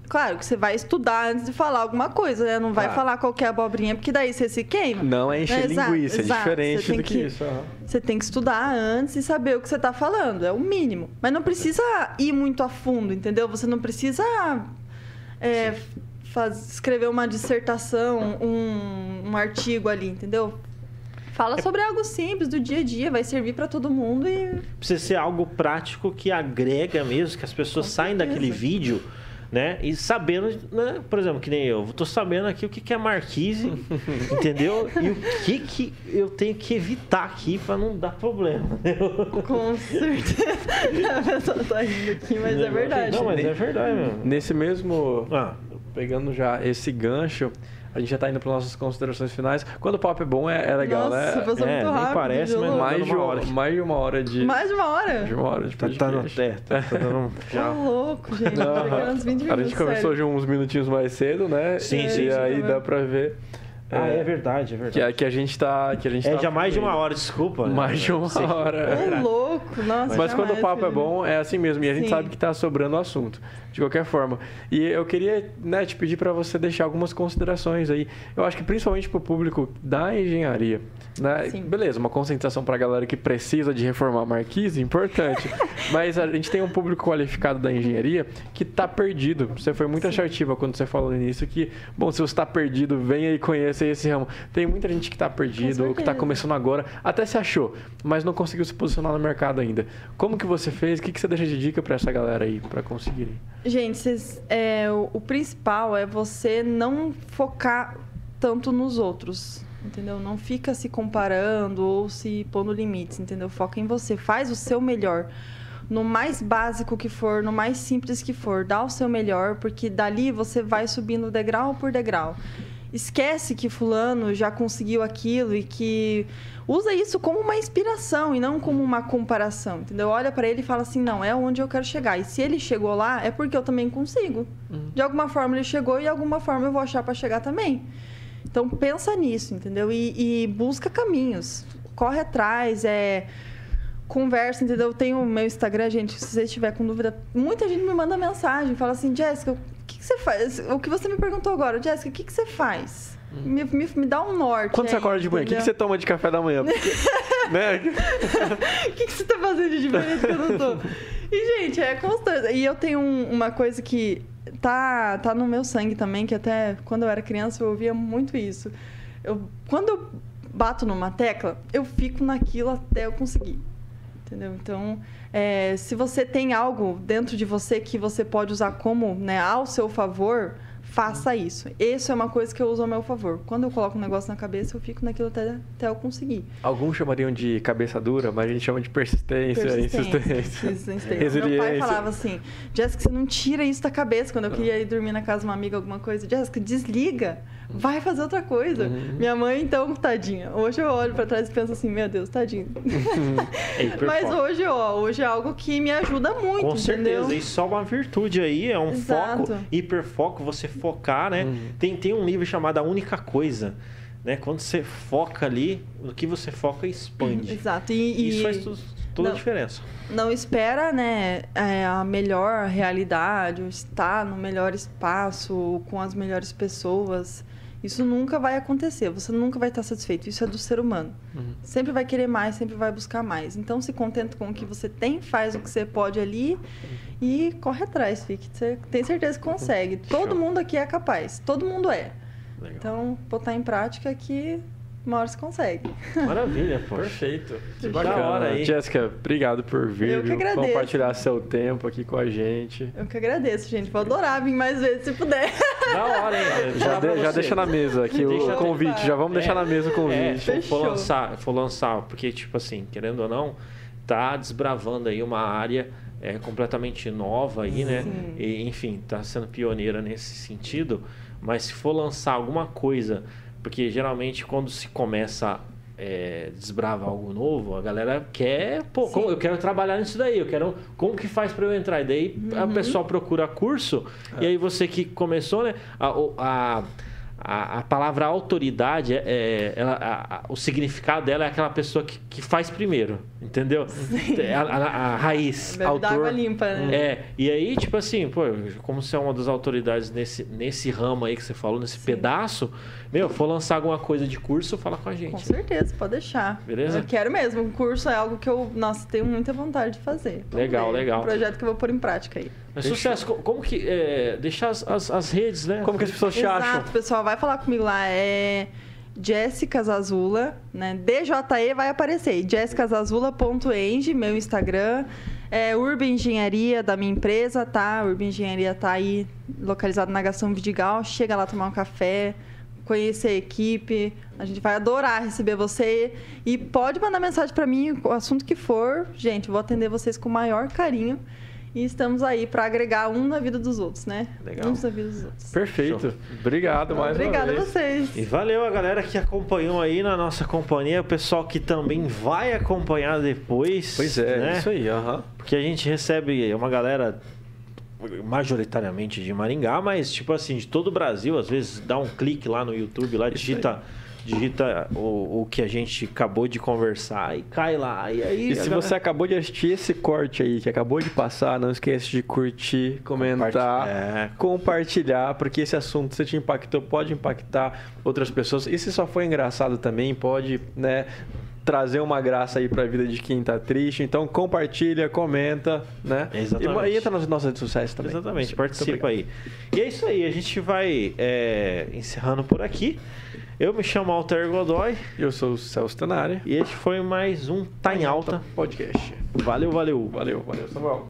Claro que você vai estudar antes de falar alguma coisa, né? Não vai Claro. falar qualquer abobrinha, porque daí você se queima. Não é encher Exato, linguiça, exato. é diferente do que, isso. aham. Você tem que estudar antes e saber o que você está falando, é o mínimo. Mas não precisa ir muito a fundo, entendeu? Você não precisa é, faz- escrever uma dissertação, um, um artigo ali, entendeu? Fala sobre algo simples do dia a dia, vai servir para todo mundo e precisa ser algo prático que agrega mesmo, que as pessoas saem daquele vídeo, né? E sabendo, né? Por exemplo, que nem eu, tô sabendo aqui o que que é marquise, [laughs] entendeu? E o que que eu tenho que evitar aqui para não dar problema. com certeza. a pessoa tá rindo aqui, mas é verdade. Não, mas é verdade mesmo. Nesse mesmo Ah, pegando já esse gancho, A gente já tá indo para nossas considerações finais. Quando o papo é bom, é, é legal, Nossa, né? passou É, muito nem rápido. parece, mas? Mais de, uma hora. mais de uma hora de. Mais de uma hora? De uma hora de Tá, tá no podcast. é, tá, tá dando já. Ô, louco, gente. Não, Pegar uns 20 a minutos, gente começou sério. já uns minutinhos mais cedo, né? Sim, e sim, sim, aí tá dá pra ver. Ah, é, é verdade, é que, verdade. a- que a gente tá. Que a gente É tá já mais de uma hora, desculpa. Mais de uma Sim. hora. Ô, louco. Nossa, Mas quando o jamais, papo é Felipe. bom, é assim mesmo. E a gente Sim. sabe que tá sobrando o assunto, de qualquer forma. E eu queria né, te pedir para você deixar algumas considerações aí. Eu acho que principalmente para o público da engenharia. Né? Sim. Beleza, uma concentração para a galera que precisa de reformar a marquise, importante. [laughs] Mas a gente tem um público qualificado da engenharia que tá perdido. Você foi muito assertiva quando você falou início que, bom, se você está perdido, venha e conheça esse ramo. Tem muita gente que tá perdido ou que tá certeza. começando agora, até se achou, mas não conseguiu se posicionar no mercado ainda. Como que você fez? O que, que você deixa de dica para essa galera aí, para conseguir? Gente, vocês- é, o, o principal é você não focar tanto nos outros, entendeu? Não fica se comparando ou se pondo limites, entendeu? Foca em você, faz o seu melhor. No mais básico que for, no mais simples que for, dá o seu melhor, porque dali você vai subindo degrau por degrau. Esquece que fulano já conseguiu aquilo e que usa isso como uma inspiração e não como uma comparação, entendeu? Olha para ele e fala assim: "Não, é onde eu quero chegar". E se ele chegou lá, é porque eu também consigo. De alguma forma ele chegou e de alguma forma eu vou achar para chegar também. Então pensa nisso, entendeu? E, e busca caminhos, corre atrás, é conversa, entendeu? Eu tenho o meu Instagram, gente, se você estiver com dúvida, muita gente me manda mensagem, fala assim, Jéssica, o que, que você faz? O que você me perguntou agora, Jéssica, o que, que você faz? Me, me, me dá um norte. Quando você aí, acorda de manhã, o que, que você toma de café da manhã? [laughs] Porque, né? O que, que você tá fazendo de diferente que eu não tô? E, gente, é constante. E eu tenho um- uma coisa que tá, tá no meu sangue também, que até quando eu era criança eu ouvia muito isso. Eu, quando eu bato numa tecla, eu fico naquilo até eu conseguir. Entendeu? Então, é, se você tem algo dentro de você que você pode usar como né, ao seu favor, faça isso. Isso é uma coisa que eu uso ao meu favor. Quando eu coloco um negócio na cabeça, eu fico naquilo até, até eu conseguir. Alguns chamariam de cabeça dura, mas a gente chama de persistência, insistência. insistência. [laughs] Meu pai falava assim, Jéssica, você não tira isso da cabeça. Quando eu queria ir dormir na casa de uma amiga, alguma coisa, Jéssica, desliga, vai fazer outra coisa. Uhum. Minha mãe, então, tadinha. Hoje eu olho pra trás e penso assim, meu Deus, tadinho. [laughs] É. Mas hoje, ó, hoje é algo que me ajuda muito, Com entendeu? certeza, isso é uma virtude aí, é um Exato. foco, hiperfoco, você focar, né? Uhum. Tem, tem um livro chamado A Única Coisa, né? Quando você foca ali, o que você foca expande. Exato. E, e Isso faz tu- toda a Não. diferença. não espera, né, é, a melhor realidade, ou estar no melhor espaço, com as melhores pessoas. Isso nunca vai acontecer, você nunca vai estar satisfeito. Isso é do ser humano. Uhum. Sempre vai querer mais, sempre vai buscar mais. Então se contenta com o que você tem, faz o que você pode ali e corre atrás, fique. Você tem certeza que consegue. Todo Show. mundo aqui é capaz, todo mundo é. Legal. Então, botar em prática que hora você consegue. Maravilha, [laughs] poxa. Perfeito. Que Da bacana. hora aí. Jéssica, obrigado por vir, Eu que viu? agradeço. compartilhar seu tempo aqui com a gente. Eu que agradeço, gente. Vou adorar vir mais vezes se puder. Da hora, hein? Vou Já, de- já deixa na mesa aqui Deixa- o convite. Já vamos deixar na mesa o É, convite. se for Fechou. lançar, for lançar, porque, tipo assim, querendo ou não, tá desbravando aí uma área é, completamente nova aí, né? E, enfim, tá sendo pioneira nesse sentido. Mas se for lançar alguma coisa, porque geralmente quando se começa é, desbrava algo novo, a galera quer, pô, como- eu quero trabalhar nisso daí, eu quero, como que faz para eu entrar? E daí a Uhum. pessoa procura curso, e aí você que começou, né, a, a, a, a palavra autoridade, é, é- ela, a- a- o significado dela é aquela pessoa que, que faz primeiro, entendeu? A, a- a raiz. Bebe da água limpa, né? É, e aí, tipo assim, pô, como você é uma das autoridades nesse, nesse ramo aí que você falou, nesse pedaço, meu, for lançar alguma coisa de curso, fala com a Com gente. certeza, pode deixar. Beleza? Eu quero mesmo. O curso é algo que eu, nossa, tenho muita vontade de fazer. Vamos Legal, ver. legal. Um projeto que eu vou pôr em prática aí. Mas sucesso, co- como que. É, deixar as, as, as redes, né? Como que as pessoas te acham? Exato, pessoal, vai falar comigo lá. É Jéssica Zazula, né? DJE vai aparecer. jessicazazula.eng, meu Instagram. É Urba Engenharia da minha empresa, tá? Urba Engenharia tá aí localizado na Gastão Vidigal. Chega lá tomar um café, conhecer a equipe. A gente vai adorar receber você. E pode mandar mensagem para mim, o assunto que for. Gente, vou atender vocês com o maior carinho. E estamos aí para agregar um na vida dos outros, né? Legal. Um na vida dos outros. Perfeito. Show. Obrigado mais Obrigada uma a vez. vocês. E valeu a galera que acompanhou aí na nossa companhia, o pessoal que também vai acompanhar depois. Pois é, né? isso aí, aham. Porque a gente recebe uma galera majoritariamente de Maringá, mas tipo assim, de todo o Brasil, às vezes dá um clique lá no YouTube, lá Isso digita, digita o, o que a gente acabou de conversar e cai lá. E aí E se galera- você acabou de assistir esse corte aí, que acabou de passar, não esqueça de curtir, comentar, Compartilhar. É. compartilhar, porque esse assunto se te impactou, pode impactar outras pessoas. E se só foi engraçado também, pode, né, trazer uma graça aí pra vida de quem tá triste. Então compartilha, comenta, né? Exatamente. E, entra nas nossas redes sociais também. Exatamente, participa aí. E é isso aí, a gente vai é, encerrando por aqui. Eu me chamo Alter Godoy Eu sou o Celso Tenari. e este foi mais um Tá em Alta. Podcast. Valeu, valeu. Valeu, valeu, Samuel.